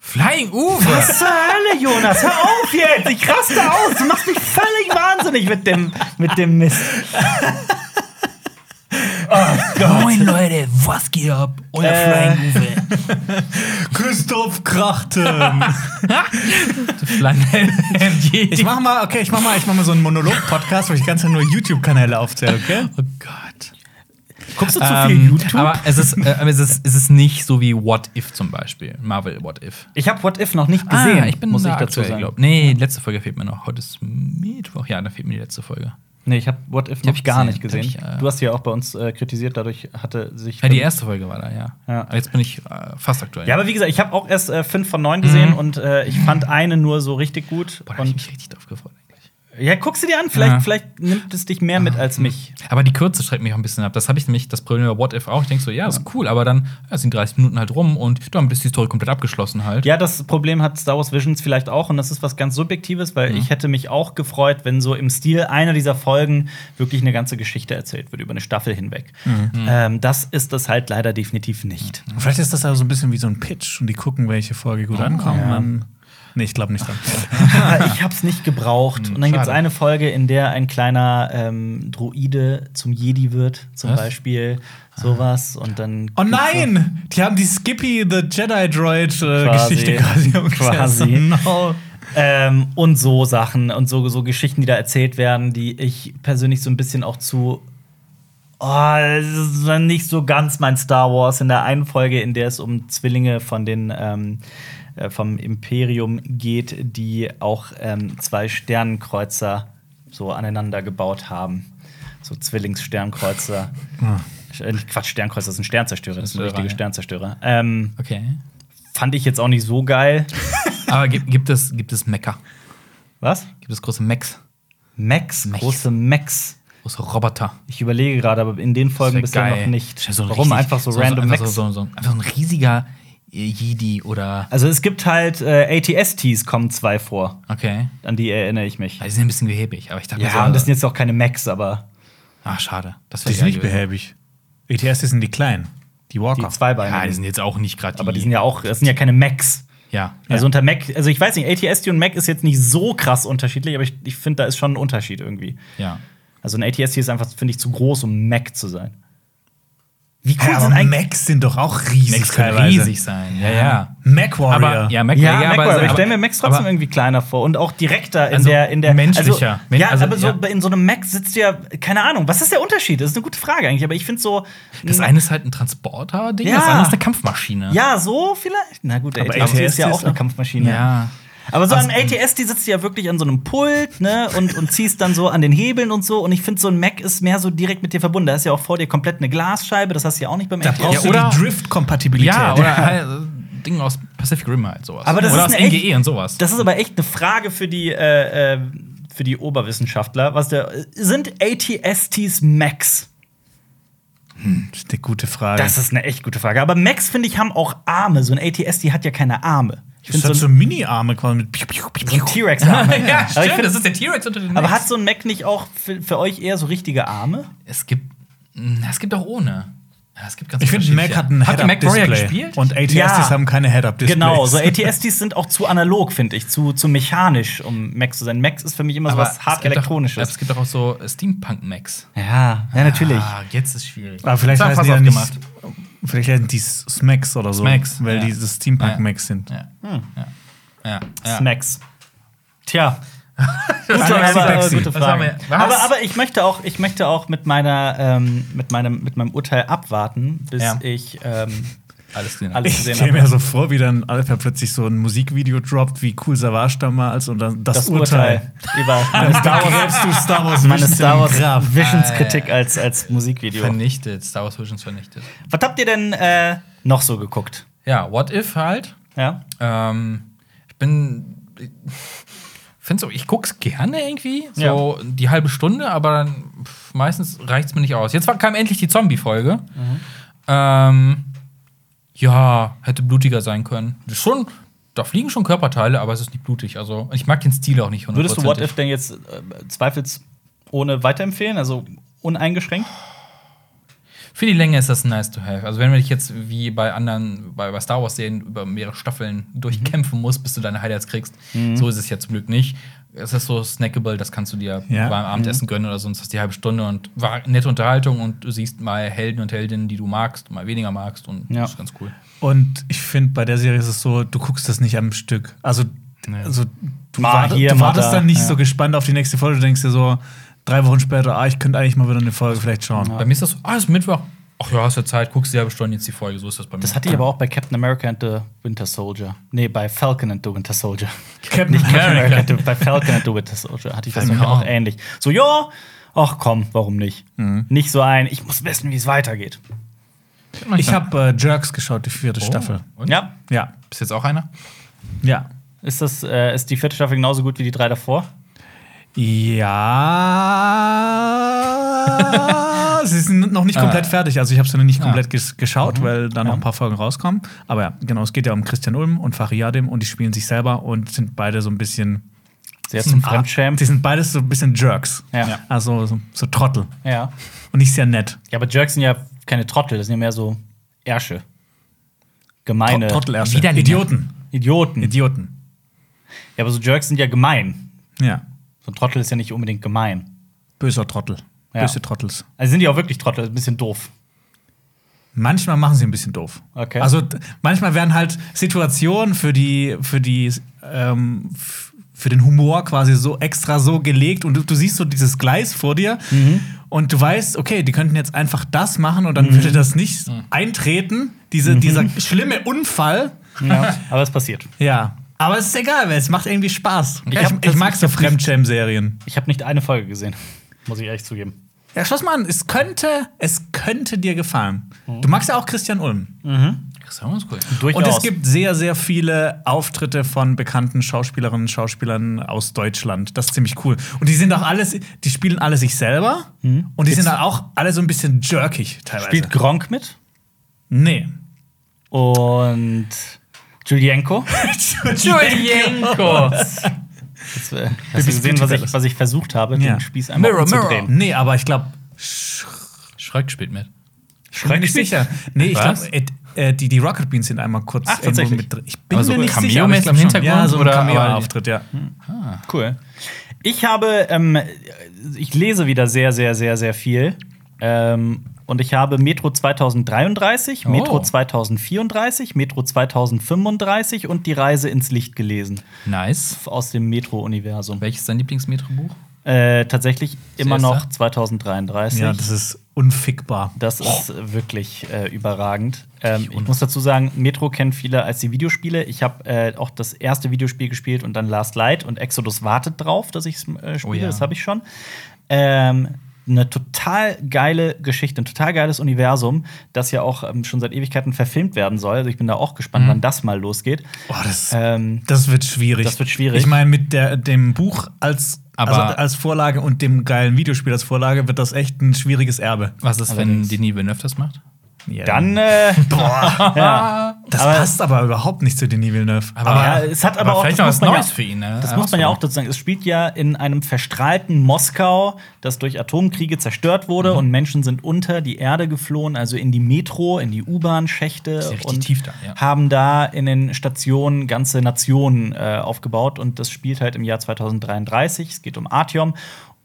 Flying Uwe! Was zur Hölle, Jonas? Hör auf jetzt! Ich raste aus! Du machst mich völlig wahnsinnig mit dem, mit dem Mist. Moin Leute, was geht ab? Euer Äh. Flying Uwe. Christoph Krachten! Flying ich mach mal, okay, ich mach mal, ich mach mal so einen Monolog-Podcast, wo ich ganz nur YouTube-Kanäle aufzähle, okay? Oh Gott. Guckst du zu viel Ähm, YouTube? Aber es ist, äh, es, ist, es ist nicht so wie What If zum Beispiel. Marvel What If. ich habe What If noch nicht gesehen, ah, ich bin muss da ich dazu aktuell, sagen. glaub. Nee, die letzte Folge fehlt mir noch. Heute ist Mittwoch. Ja, da fehlt mir die letzte Folge. Nee, ich habe What If noch hab ich gar gesehen. nicht gesehen. Ich, äh, du hast ja auch bei uns äh, kritisiert, dadurch hatte sich. Ja, die erste Folge war da, ja. Ja. Aber Jetzt bin ich äh, fast aktuell. Ja, aber wie gesagt, ich habe auch erst äh, fünf von neun gesehen Mhm. und äh, ich fand eine nur so richtig gut. Boah, da hab ich mich richtig drauf gefreut. Ja, guck sie dir an. Vielleicht, Ja. vielleicht nimmt es dich mehr mit als mich. Aber die Kürze schreckt mich auch ein bisschen ab. Das habe ich nämlich das Problem bei What If auch. Ich denke so, ja, ist cool, aber dann ja, sind 30 Minuten halt rum und damit ist die Story komplett abgeschlossen halt. Ja, das Problem hat Star Wars Visions vielleicht auch und das ist was ganz Subjektives, weil ich hätte mich auch gefreut, wenn so im Stil einer dieser Folgen wirklich eine ganze Geschichte erzählt wird über eine Staffel hinweg. Ähm, das ist das halt leider definitiv nicht. Vielleicht ist das also so ein bisschen wie so ein Pitch und die gucken, welche Folge gut ankommt. ja. Nee, ich glaube nicht dran. Aber ich hab's nicht gebraucht. Und dann gibt's schade. eine Folge, in der ein kleiner ähm, Droide zum Jedi wird, zum Was? Beispiel. Sowas. Und dann. Oh nein! Die haben die Skippy the Jedi Droid äh, Quasi. Geschichte quasi Quasi. umgesetzt. No. Ähm, und so Sachen und so, so Geschichten, die da erzählt werden, die ich persönlich so ein bisschen auch zu. Oh, das ist dann nicht so ganz mein Star Wars. In der einen Folge, in der es um Zwillinge von den ähm, äh, vom Imperium geht, die auch ähm, zwei Sternenkreuzer so aneinander gebaut haben. So Zwillingssternkreuzer. Äh, nicht Quatsch, Sternkreuzer, das sind Sternzerstörer, das sind richtige ja. Sternzerstörer. Ähm, Okay. fand ich jetzt auch nicht so geil. Aber gibt, gibt es, gibt es Mecha? Was? Gibt es große Mechs? Max, Mechs. große Max. Große Roboter? Ich überlege gerade, aber in den Folgen bisher geil. noch nicht. So Warum? richtig- einfach so, random einfach Max. so, so, so, einfach so ein riesiger äh, Jedi oder. Also es gibt halt äh, ATSTs kommen zwei vor. Okay. An die erinnere ich mich. Ja, die sind ein bisschen behäbig, aber ich dachte Ja, so, und das sind jetzt auch keine Max, aber Ah, schade. Das Die sind nicht behäbig. Die sind die kleinen. Die Walker. die Zweibeinigen. Ja, die sind jetzt auch nicht gerade aber die sind ja auch, das sind ja keine Macs. Ja. Also unter Mac, also ich weiß nicht, ATST und Mac ist jetzt nicht so krass unterschiedlich, aber ich, ich finde, da ist schon ein Unterschied irgendwie. Ja. Also ein ATST ist einfach, finde ich, zu groß, um Mac zu sein. Wie cool ja, sind aber eigentlich. Macs sind doch auch riesig Max können teilweise. riesig sein. Ja, ja. Mac Warrior. Aber ja, Mac, Ja, Mac, aber, ich stelle mir aber- Max trotzdem aber- irgendwie kleiner vor und auch direkter in Also der in der menschlicher. Also, ja, Also, aber so ja. in so einem Mac sitzt du ja keine Ahnung. Was ist der Unterschied? Das ist eine gute Frage eigentlich, aber ich finde so Das eine ist halt ein Transporter-Ding, Ja. das andere ist eine Kampfmaschine. ja so vielleicht. Na gut, der Aber ATST ist ja auch eine Kampfmaschine. Ja. Aber so Also, an ATST sitzt du ja wirklich an so einem Pult, ne, und, und ziehst dann so an den Hebeln und so. Und ich finde, so ein Mac ist mehr so direkt mit dir verbunden. Da ist ja auch vor dir komplett eine Glasscheibe, das hast du ja auch nicht beim da ATST. brauchst Ja, die Drift-Kompatibilität. Ja, oder halt, äh, Ding aus Pacific Rim halt sowas. Aber das oder ist aus eine echt- NGE und sowas. Das ist aber echt eine Frage für die, äh, äh, für die Oberwissenschaftler. Was der, sind ATSTs Macs? Das ist eine gute Frage. Das ist eine echt gute Frage. Aber Macs, finde ich, haben auch Arme. So ein ATST hat ja keine Arme. Ich das finde hat so so Mini-Arme quasi mit. So. T-Rex-Arme. ja, ich stimmt, find, das ist der T-Rex unter den aber hat so ein Mac nicht auch für, für euch eher so richtige Arme? Es gibt, na, es gibt auch ohne. Ja, es gibt ganz Ich finde, ein Mac hat ein Mac Head-Up-Display. gespielt? Und ATSTs Ja. haben keine Head-Up-Displays. Genau, so ATSTs sind auch zu analog, finde ich, zu, zu mechanisch, um Macs zu sein. Macs ist für mich immer so was hart es gibt doch- elektronisches. Es gibt auch so Steampunk-Macs. Ja, ja, natürlich. Ah, jetzt ist schwierig. Aber vielleicht pass die ja nicht. gemacht. Vielleicht heißen die Smacks oder so. Smacks, Weil ja. diese Steampunk-Macs sind. Ja. Ja. Ja. Ja. Smacks. Tja. Gute, aber, aber, Spexy. gute Frage. Aber, aber ich möchte auch, ich möchte auch mit meiner, ähm, mit meinem, mit meinem Urteil abwarten, bis Ja. ich ähm, Alles gesehen. alles Ich gesehen stelle mir habe. so vor, wie dann Alpha plötzlich so ein Musikvideo droppt, wie cool Savage damals und dann das, Das Urteil. Urteil über meine Star Wars, du Star Wars meine Star Wars. Visions Kritik als, als Musikvideo. Vernichtet. Star Wars Visions vernichtet. Was habt ihr denn äh, noch so geguckt? Ja, What If halt. Ja? Ähm, ich bin. Ich finde so, ich guck's gerne irgendwie. So die halbe Stunde, aber dann pff, meistens reicht's mir nicht aus. Jetzt kam endlich die Zombie-Folge. Ähm, ja, hätte blutiger sein können. Schon, da fliegen schon Körperteile, aber es ist nicht blutig. Also, ich mag den Stil auch nicht Würdest du What. If denn jetzt äh, zweifelsohne weiterempfehlen? Also uneingeschränkt? Für die Länge ist das nice to have. Also, wenn man dich jetzt wie bei anderen, bei, bei Star Wars-Serien über mehrere Staffeln durchkämpfen musst, bis du deine Highlights kriegst, so ist es ja zum Glück nicht. Es ist so snackable, das kannst du dir Ja. beim Abendessen gönnen oder sonst hast die halbe Stunde und war nette Unterhaltung und du siehst mal Helden und Heldinnen, die du magst, mal weniger magst und Ja. das ist ganz cool. Und ich finde, bei der Serie ist es so, du guckst das nicht am Stück. Also, also du, warte, hier, du wartest da, dann nicht ja. so gespannt auf die nächste Folge. Du denkst dir so, drei Wochen später, ah, ich könnte eigentlich mal wieder eine Folge vielleicht schauen. Bei mir ist das so, ah, ist Mittwoch. Ach ja, hast ja Zeit, guckst die halbe Stunde jetzt die Folge, so ist das bei mir. Das hatte ich aber auch bei Captain America and the Winter Soldier. Nee, bei Falcon and the Winter Soldier. Captain Nicht Captain America. America, and the- bei Falcon and the Winter Soldier hatte ich das auch ähnlich. So, ja, ach komm, warum nicht? Mhm. Nicht so ein, ich muss wissen, wie es weitergeht. Ich habe äh, Jerks geschaut, die vierte Oh. Staffel. Und? Ja, Ja. Bist jetzt auch einer? Ja. ist, das, äh, ist die vierte Staffel genauso gut wie die drei davor? Ja. Sie sind noch nicht komplett Ah. fertig. Also ich habe sie noch nicht Ah. komplett ges geschaut, weil da noch Ja. ein paar Folgen rauskommen. Aber ja, genau, es geht ja um Christian Ulm und Fariadim und die spielen sich selber und sind beide so ein bisschen Sehr zum Ah, Fremdschämen. Die sind beides so ein bisschen Jerks. Ja. Ja. Also so, so Trottel. ja. Und nicht sehr nett. Ja, aber Jerks sind ja keine Trottel, das sind ja mehr so Ärsche. Gemeine Trottel erst. Widerlinge. Idioten. Idioten. Idioten. Ja, aber so Jerks sind ja gemein. Ja. So ein Trottel ist ja nicht unbedingt gemein. Böser Trottel. Ja. Böse Trottels. Also sind die auch wirklich Trottel, ein bisschen doof. Manchmal machen sie ein bisschen doof. Okay. Also manchmal werden halt Situationen für die, für die, ähm, für den Humor quasi so extra so gelegt und du, du siehst so dieses Gleis vor dir Mhm. und du weißt, okay, die könnten jetzt einfach das machen und dann würde das nicht eintreten, diese, dieser schlimme Unfall. Ja, aber es passiert. Ja. Aber es ist egal, weil es macht irgendwie Spaß. Ich, hab ich, das- mag so ich Fremdschäm-Serien. Ich habe nicht eine Folge gesehen, muss ich ehrlich zugeben. Ja, schau mal an, es könnte, es könnte dir gefallen. Mhm. Du magst ja auch Christian Ulm. Christian ist cool. Durchaus. Und es gibt sehr, sehr viele Auftritte von bekannten Schauspielerinnen und Schauspielern aus Deutschland. Das ist ziemlich cool. Und die sind auch alles, die spielen alle sich selber. Und die sind dann auch alle so ein bisschen jerkig teilweise. Spielt Gronk mit nee. und Julienko. Julienko. Das, äh, hast du gesehen, was ich, was ich versucht habe, Ja. den Spieß einmal Mirror, Mirror. umzudrehen? Nee, aber ich glaube, Schröck spielt mit. bin nicht sicher. Nee, ich glaube, äh, die, die Rocket Beans sind einmal kurz Ach, irgendwo tatsächlich? mit drin. Ich bin Aber so mir nicht Cameo-mäßig sicher. aber ich glaub im. Hintergrund Ja, so ein oder- Cameo-Auftritt, ja. Cool. Ich habe, ähm, ich lese wieder sehr, sehr, sehr, sehr viel. Ähm, und ich habe Metro 2033, Oh. Metro 2034, Metro 2035 und die Reise ins Licht gelesen. Nice. Aus dem Metro-Universum. Welches ist dein Lieblingsmetro-Buch? Äh, tatsächlich immer erste? noch 2033. Ja, das ist unfickbar. Das ist wirklich äh, überragend. Ähm, ich muss dazu sagen, Metro kennen viele als die Videospiele. Ich habe äh, auch das erste Videospiel gespielt und dann Last Light und Exodus wartet drauf, dass ich es äh, spiele. Oh ja. Das habe ich schon. Ähm, eine total geile Geschichte, ein total geiles Universum, das ja auch ähm, schon seit Ewigkeiten verfilmt werden soll. Also ich bin da auch gespannt, wann das mal losgeht. Oh, das, Ähm, das wird schwierig. das wird schwierig. Ich meine, mit der, dem Buch als, Aber- also als Vorlage und dem geilen Videospiel als Vorlage wird das echt ein schwieriges Erbe. Was ist, wenn Allerdings. Denis Villeneuve das macht? Ja. dann, äh, boah, ja. Das aber- passt aber überhaupt nicht zu Denis Villeneuve. Aber- ja, es hat aber, auch vielleicht noch was man ja- Neues für ihn. Ne? Das muss man ja auch dazu sagen. Es spielt ja in einem verstrahlten Moskau, das durch Atomkriege zerstört wurde Mhm. und Menschen sind unter die Erde geflohen, also in die Metro, in die U-Bahn-Schächte Ist ja richtig und tief da, ja. haben da in den Stationen ganze Nationen äh, aufgebaut und das spielt halt im Jahr 2033. Es geht um Artyom.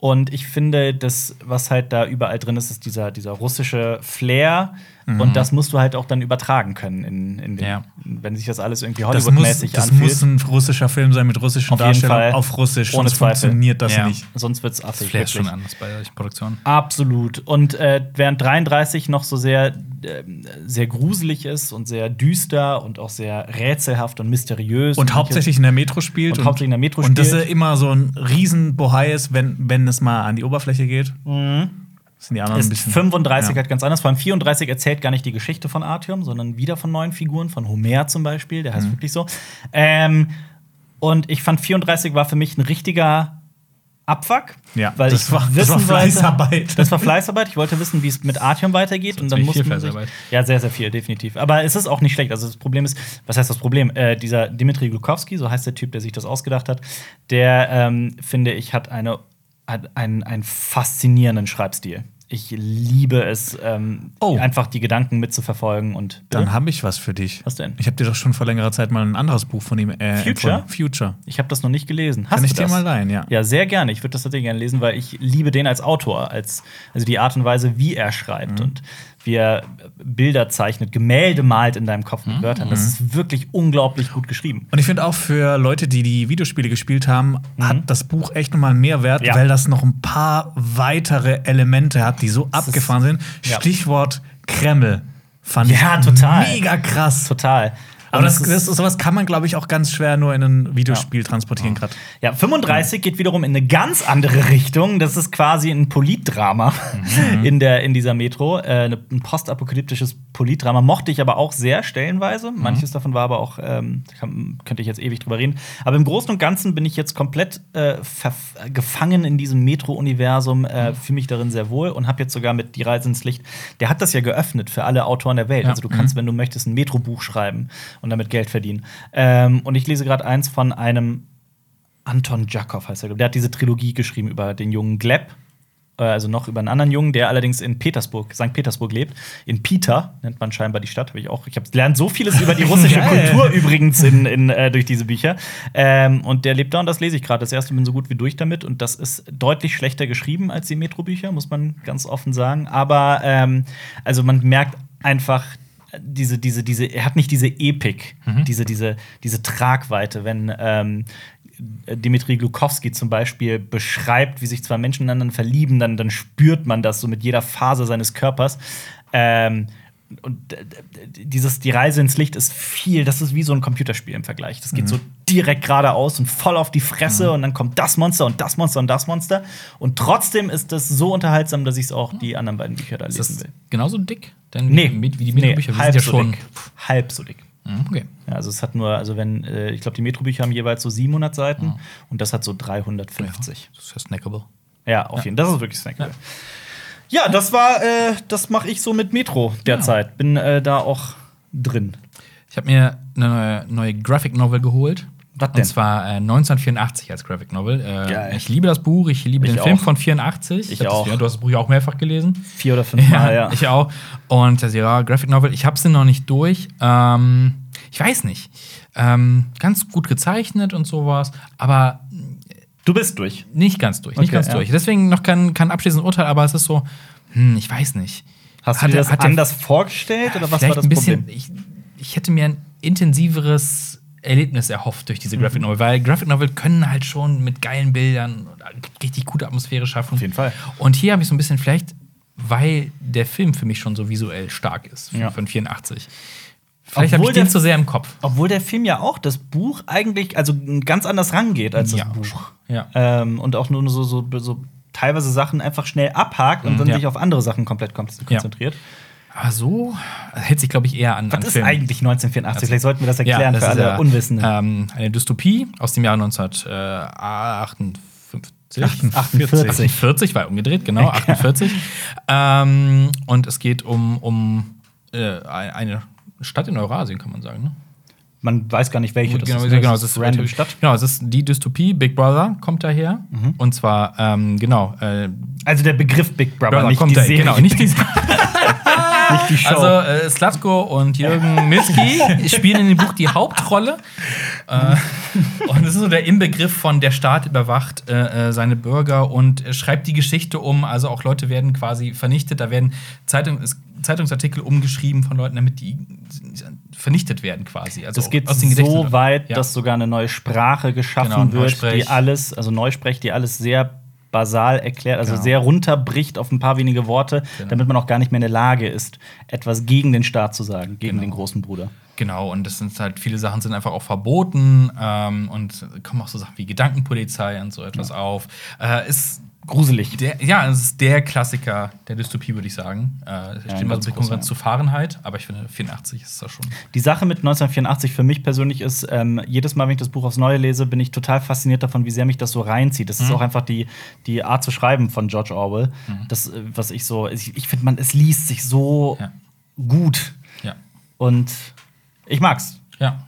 Und ich finde, das, was halt da überall drin ist, ist dieser, dieser russische Flair. Und das musst du halt auch dann übertragen können, in, in den, Ja. wenn sich das alles irgendwie das Hollywood-mäßig das anfühlt. muss ein russischer Film sein mit russischen Auf Fall. auf Russisch. Ohne sonst Zweifel. funktioniert das Ja. nicht. Sonst wird's Das affig. Ist schon anders bei solchen Produktionen. Absolut. Und äh, während 33 noch so sehr, äh, sehr gruselig ist und sehr düster und auch sehr rätselhaft und mysteriös. Und hauptsächlich in der Metro spielt. Und hauptsächlich in der Metro Und dass spielt. er immer so ein riesen Bohai ist, wenn, wenn es mal an die Oberfläche geht. Sind die anderen ein ist bisschen. 35 ja. halt ganz anders. Vor allem 34 erzählt gar nicht die Geschichte von Artyom, sondern wieder von neuen Figuren, von Homer zum Beispiel, der heißt Mhm. wirklich so. Ähm, und ich fand 34 war für mich ein richtiger Abfuck, Ja, weil das ich war- das wissen war Fleißarbeit. Wollte, das war Fleißarbeit. Ich wollte wissen, wie es mit Artyom weitergeht. Und dann musste viel man sich. Ja, sehr, sehr viel, definitiv. Aber es ist auch nicht schlecht. Also das Problem ist, was heißt das Problem? Äh, dieser Dimitri Glukowski, so heißt der Typ, der sich das ausgedacht hat, der, ähm, finde ich, hat, eine, hat einen, einen faszinierenden Schreibstil. Ich liebe es, ähm, Oh. einfach die Gedanken mitzuverfolgen und Dann habe ich was für dich. Was denn? Ich habe dir doch schon vor längerer Zeit mal ein anderes Buch von ihm äh, Future? empfohlen. Future. ich habe das noch nicht gelesen. Hast Kann ich dir mal leihen, ja. Ja, sehr gerne. Ich würde das tatsächlich gerne lesen, weil ich liebe den als Autor, als also die Art und Weise, wie er schreibt Mhm. und er Bilder zeichnet, Gemälde malt in deinem Kopf Mhm. mit Wörtern. Das ist wirklich unglaublich gut geschrieben. Und ich finde auch für Leute, die die Videospiele gespielt haben, hat das Buch echt nochmal einen Mehrwert, Mhm. Ja. weil das noch ein paar weitere Elemente hat, die so abgefahren sind. ja. Stichwort Kreml fand Ja, ich total. mega krass. Total. Aber das, das, sowas kann man, glaube ich, auch ganz schwer nur in ein Videospiel transportieren gerade. Ja, 35 geht wiederum in eine ganz andere Richtung. Das ist quasi ein Politdrama Mhm. in, der, in dieser Metro. Äh, ein postapokalyptisches Politdrama. Mochte ich aber auch sehr stellenweise. Mhm. Manches davon war aber auch, ähm, könnte ich jetzt ewig drüber reden. Aber im Großen und Ganzen bin ich jetzt komplett äh, gefangen in diesem Metro-Universum, Mhm. äh, fühle mich darin sehr wohl und habe jetzt sogar mit Die Reise ins Licht, der hat das ja geöffnet für alle Autoren der Welt. Ja. Mhm. Also du kannst, wenn du möchtest, ein Metro-Buch schreiben und damit Geld verdienen. Ähm, und ich lese gerade eins von einem Anton Jakow heißt er. Der hat diese Trilogie geschrieben über den jungen Gleb. äh, Also noch über einen anderen Jungen, der allerdings in Petersburg, St. Petersburg lebt. In Pita nennt man scheinbar die Stadt. Habe ich auch. Ich habe lernt so vieles über die russische. Kultur übrigens in, in, äh, durch diese Bücher. Ähm, und der lebt da und das lese ich gerade. Das erste bin so gut wie durch damit. Und das ist deutlich schlechter geschrieben als die Metro-Bücher, muss man ganz offen sagen. Aber ähm, also man merkt einfach, diese, diese, diese, er hat nicht diese Epik, diese, diese, diese Tragweite, wenn ähm, Dimitri Glukowski zum Beispiel beschreibt, wie sich zwei Menschen ineinander verlieben, dann, dann spürt man das so mit jeder Faser seines Körpers. Ähm, und äh, dieses, die Reise ins Licht ist viel, das ist wie so ein Computerspiel im Vergleich. Das geht so direkt geradeaus und voll auf die Fresse und dann kommt das Monster und das Monster und das Monster. Und trotzdem ist das so unterhaltsam, dass ich es auch die anderen beiden Bücher da lesen will. genauso dick? Denn Nee, wie die nee, Metro-Bücher, wir halb sind ja so schon. dick. Halb so dick. Mhm, Okay. Ja, also es hat nur, also wenn, äh, ich glaube, die Metro-Bücher haben jeweils so 700 Seiten und das hat so 350. Das ist ja snackable. Ja, auf jeden Fall. Das ist wirklich snackable. Ja, das war, äh, das mache ich so mit Metro derzeit. Bin äh, da auch drin. Ich habe mir eine neue, neue Graphic Novel geholt. Was denn? Und zwar äh, 1984 als Graphic Novel. Äh, ich liebe das Buch, ich liebe Ich den Film auch. von 84. Ich das- auch. Ja, du hast das Buch ja auch mehrfach gelesen. Vier oder fünf Mal, ja. ich auch. Und das ja, Graphic Novel, ich habe sie noch nicht durch. Ähm, ich weiß nicht. Ähm, ganz gut gezeichnet und sowas, aber Du bist durch. nicht ganz durch. Nicht Okay, ganz ja. durch. Deswegen noch kein, kein abschließendes Urteil, aber es ist so, hm, ich weiß nicht. Hast Hat du dir das hat er- anders vorgestellt oder was war das ein bisschen, Problem? Ich, ich hätte mir ein intensiveres Erlebnis erhofft durch diese Mhm. Graphic Novel, weil Graphic Novel können halt schon mit geilen Bildern richtig gute Atmosphäre schaffen. Auf jeden Fall. Und hier habe ich so ein bisschen vielleicht, weil der Film für mich schon so visuell stark ist von, Ja. von 84. Vielleicht habe ich den der- zu sehr im Kopf. Obwohl der Film ja auch das Buch eigentlich, also ganz anders rangeht als das Ja. Buch. Ja. Ähm, und auch nur so, so, so teilweise Sachen einfach schnell abhakt und dann Mhm. ja. sich auf andere Sachen komplett kon- konzentriert. Aber so hält sich, glaube ich, eher an, an Was ist Film. eigentlich 1984? Vielleicht sollten wir das erklären das für ist alle ja, Unwissenden. Ähm, eine Dystopie aus dem Jahr 1958. 48. 48 war umgedreht, genau, 48. ähm, und es geht um, um äh, eine Stadt in Eurasien, kann man sagen. Ne? Man weiß gar nicht, welche das genau, ist. genau, Das es ist random Stadt. Genau, es ist die Dystopie. Big Brother kommt daher. Mhm. Und zwar, ähm, genau, äh, Also der Begriff Big Brother, Brother nicht kommt die daher. Serie. Genau, nicht die Show. Also äh, Slatko und Jürgen Milski spielen in dem Buch die Hauptrolle. äh, und es ist so der Inbegriff von der Staat überwacht äh, äh, seine Bürger und schreibt die Geschichte um. Also auch Leute werden quasi vernichtet. Da werden Zeitung, Zeitungsartikel umgeschrieben von Leuten, damit die vernichtet werden quasi. Also das geht aus den Gedächtnissen- so weit, Ja. dass sogar eine neue Sprache geschaffen Genau, wird, die alles, also Neusprech, die alles sehr basal erklärt, also Genau. sehr runterbricht auf ein paar wenige Worte, Genau. damit man auch gar nicht mehr in der Lage ist, etwas gegen den Staat zu sagen, gegen Genau. den großen Bruder. Genau, und das sind halt, viele Sachen sind einfach auch verboten ähm, und kommen auch so Sachen wie Gedankenpolizei und so etwas auf. Äh, ist Gruselig. Der, ja, es ist der Klassiker der Dystopie, würde ich sagen. Äh, es steht immer ganz so ein großer, Konkurrenz zu Fahrenheit, aber ich finde, 84 ist das schon. Die Sache mit 1984 für mich persönlich ist, ähm, jedes Mal, wenn ich das Buch aufs Neue lese, bin ich total fasziniert davon, wie sehr mich das so reinzieht. Das ist auch einfach die, die Art zu schreiben von George Orwell. Das, äh, was ich so, ich, ich finde, man, es liest sich so Ja. gut. Ja. Und ich mag's. Ja.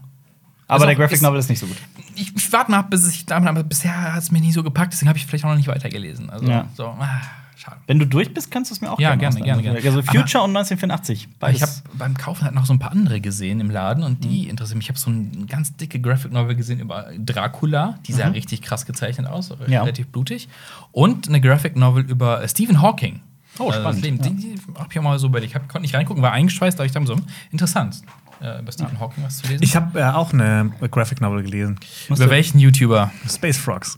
Aber der Graphic Novel ist nicht so gut. Ich, ich warte mal, ab, bis ich damit, aber bisher hat es mir nie so gepackt, deswegen habe ich vielleicht auch noch nicht weitergelesen. Also, Ja. so, ah, schade. Wenn du durch bist, kannst du es mir auch Ja, gerne gerne, gerne, gerne. Also Future und 1984. Weil ich habe Beides. beim Kaufen halt noch so ein paar andere gesehen im Laden und Mhm. die interessieren mich. Ich habe so eine ganz dicke Graphic Novel gesehen über Dracula, die sah richtig krass gezeichnet aus, Mhm. Ja. relativ blutig. Und eine Graphic Novel über äh, Stephen Hawking. Oh, Äh, spannend, Leben. ja. Die, die habe ich auch mal so bei Ich hab, konnte nicht reingucken, war eingeschweißt, aber ich dachte so, hm, interessant, äh, über Stephen Hawking was zu lesen. Ich habe äh, auch eine Graphic Novel gelesen. über welchen YouTuber? Space Frogs.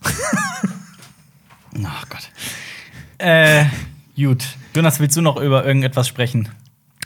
Ach Gott. Äh, gut. Jonas, willst du noch über irgendetwas sprechen?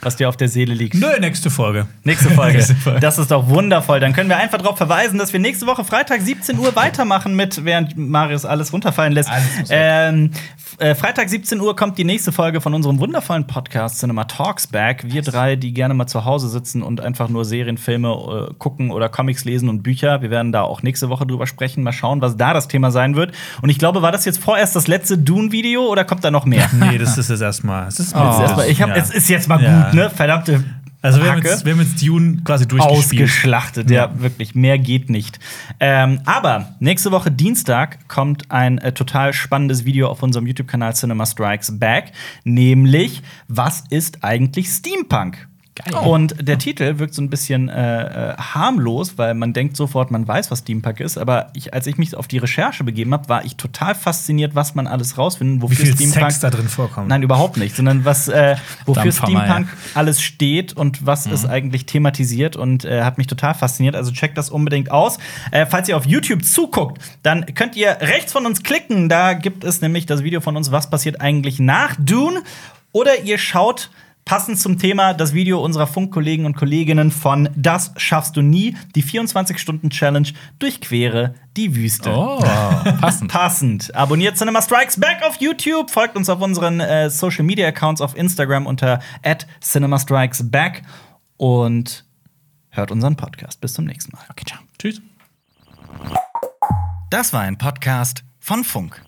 Was dir auf der Seele liegt? Nö, nächste Folge. Nächste Folge. Nächste Folge. Das ist doch wundervoll. Dann können wir einfach darauf verweisen, dass wir nächste Woche Freitag 17 Uhr weitermachen mit, während Marius alles runterfallen lässt. Ähm, äh, Freitag 17 Uhr kommt die nächste Folge von unserem wundervollen Podcast Cinema Talks Back. Wir drei, die gerne mal zu Hause sitzen und einfach nur Serien, Filme äh, gucken oder Comics lesen und Bücher. Wir werden da auch nächste Woche drüber sprechen. Mal schauen, was da das Thema sein wird. Und ich glaube, war das jetzt vorerst das letzte Dune-Video oder kommt da noch mehr? Nee, das ist jetzt erstmal. Es ist Oh. Erstmal- ich hab, Ja. Es ist jetzt mal Ja. Ne? Verdammte. Also, wir haben, jetzt, wir haben jetzt Dune quasi durchgespielt. ausgeschlachtet. Ja, Ja. wirklich. Mehr geht nicht. Ähm, aber nächste Woche Dienstag kommt ein äh, total spannendes Video auf unserem YouTube-Kanal Cinema Strikes Back. Nämlich, was ist eigentlich Steampunk? Geil. Und der Titel wirkt so ein bisschen äh, äh, harmlos, weil man denkt sofort, man weiß, was Steampunk ist. Aber ich, als ich mich auf die Recherche begeben habe, war ich total fasziniert, was man alles rausfindet, Wie wofür viel Steampunk Sex da drin vorkommt. Nein, überhaupt nicht, sondern was, äh, wofür Steampunk alles steht und was es eigentlich thematisiert und äh, hat mich total fasziniert. Also checkt das unbedingt aus. Äh, falls ihr auf YouTube zuguckt, dann könnt ihr rechts von uns klicken. Da gibt es nämlich das Video von uns, was passiert eigentlich nach Dune. Oder ihr schaut passend zum Thema das Video unserer Funkkollegen und Kolleginnen von Das schaffst du nie, die 24-Stunden-Challenge durchquere die Wüste. Oh, passend. Passend. Abonniert Cinema Strikes Back auf YouTube, folgt uns auf unseren äh, Social Media Accounts auf Instagram unter Cinema Strikes Back und hört unseren Podcast. Bis zum nächsten Mal. Okay, ciao. Tschüss. Das war ein Podcast von Funk.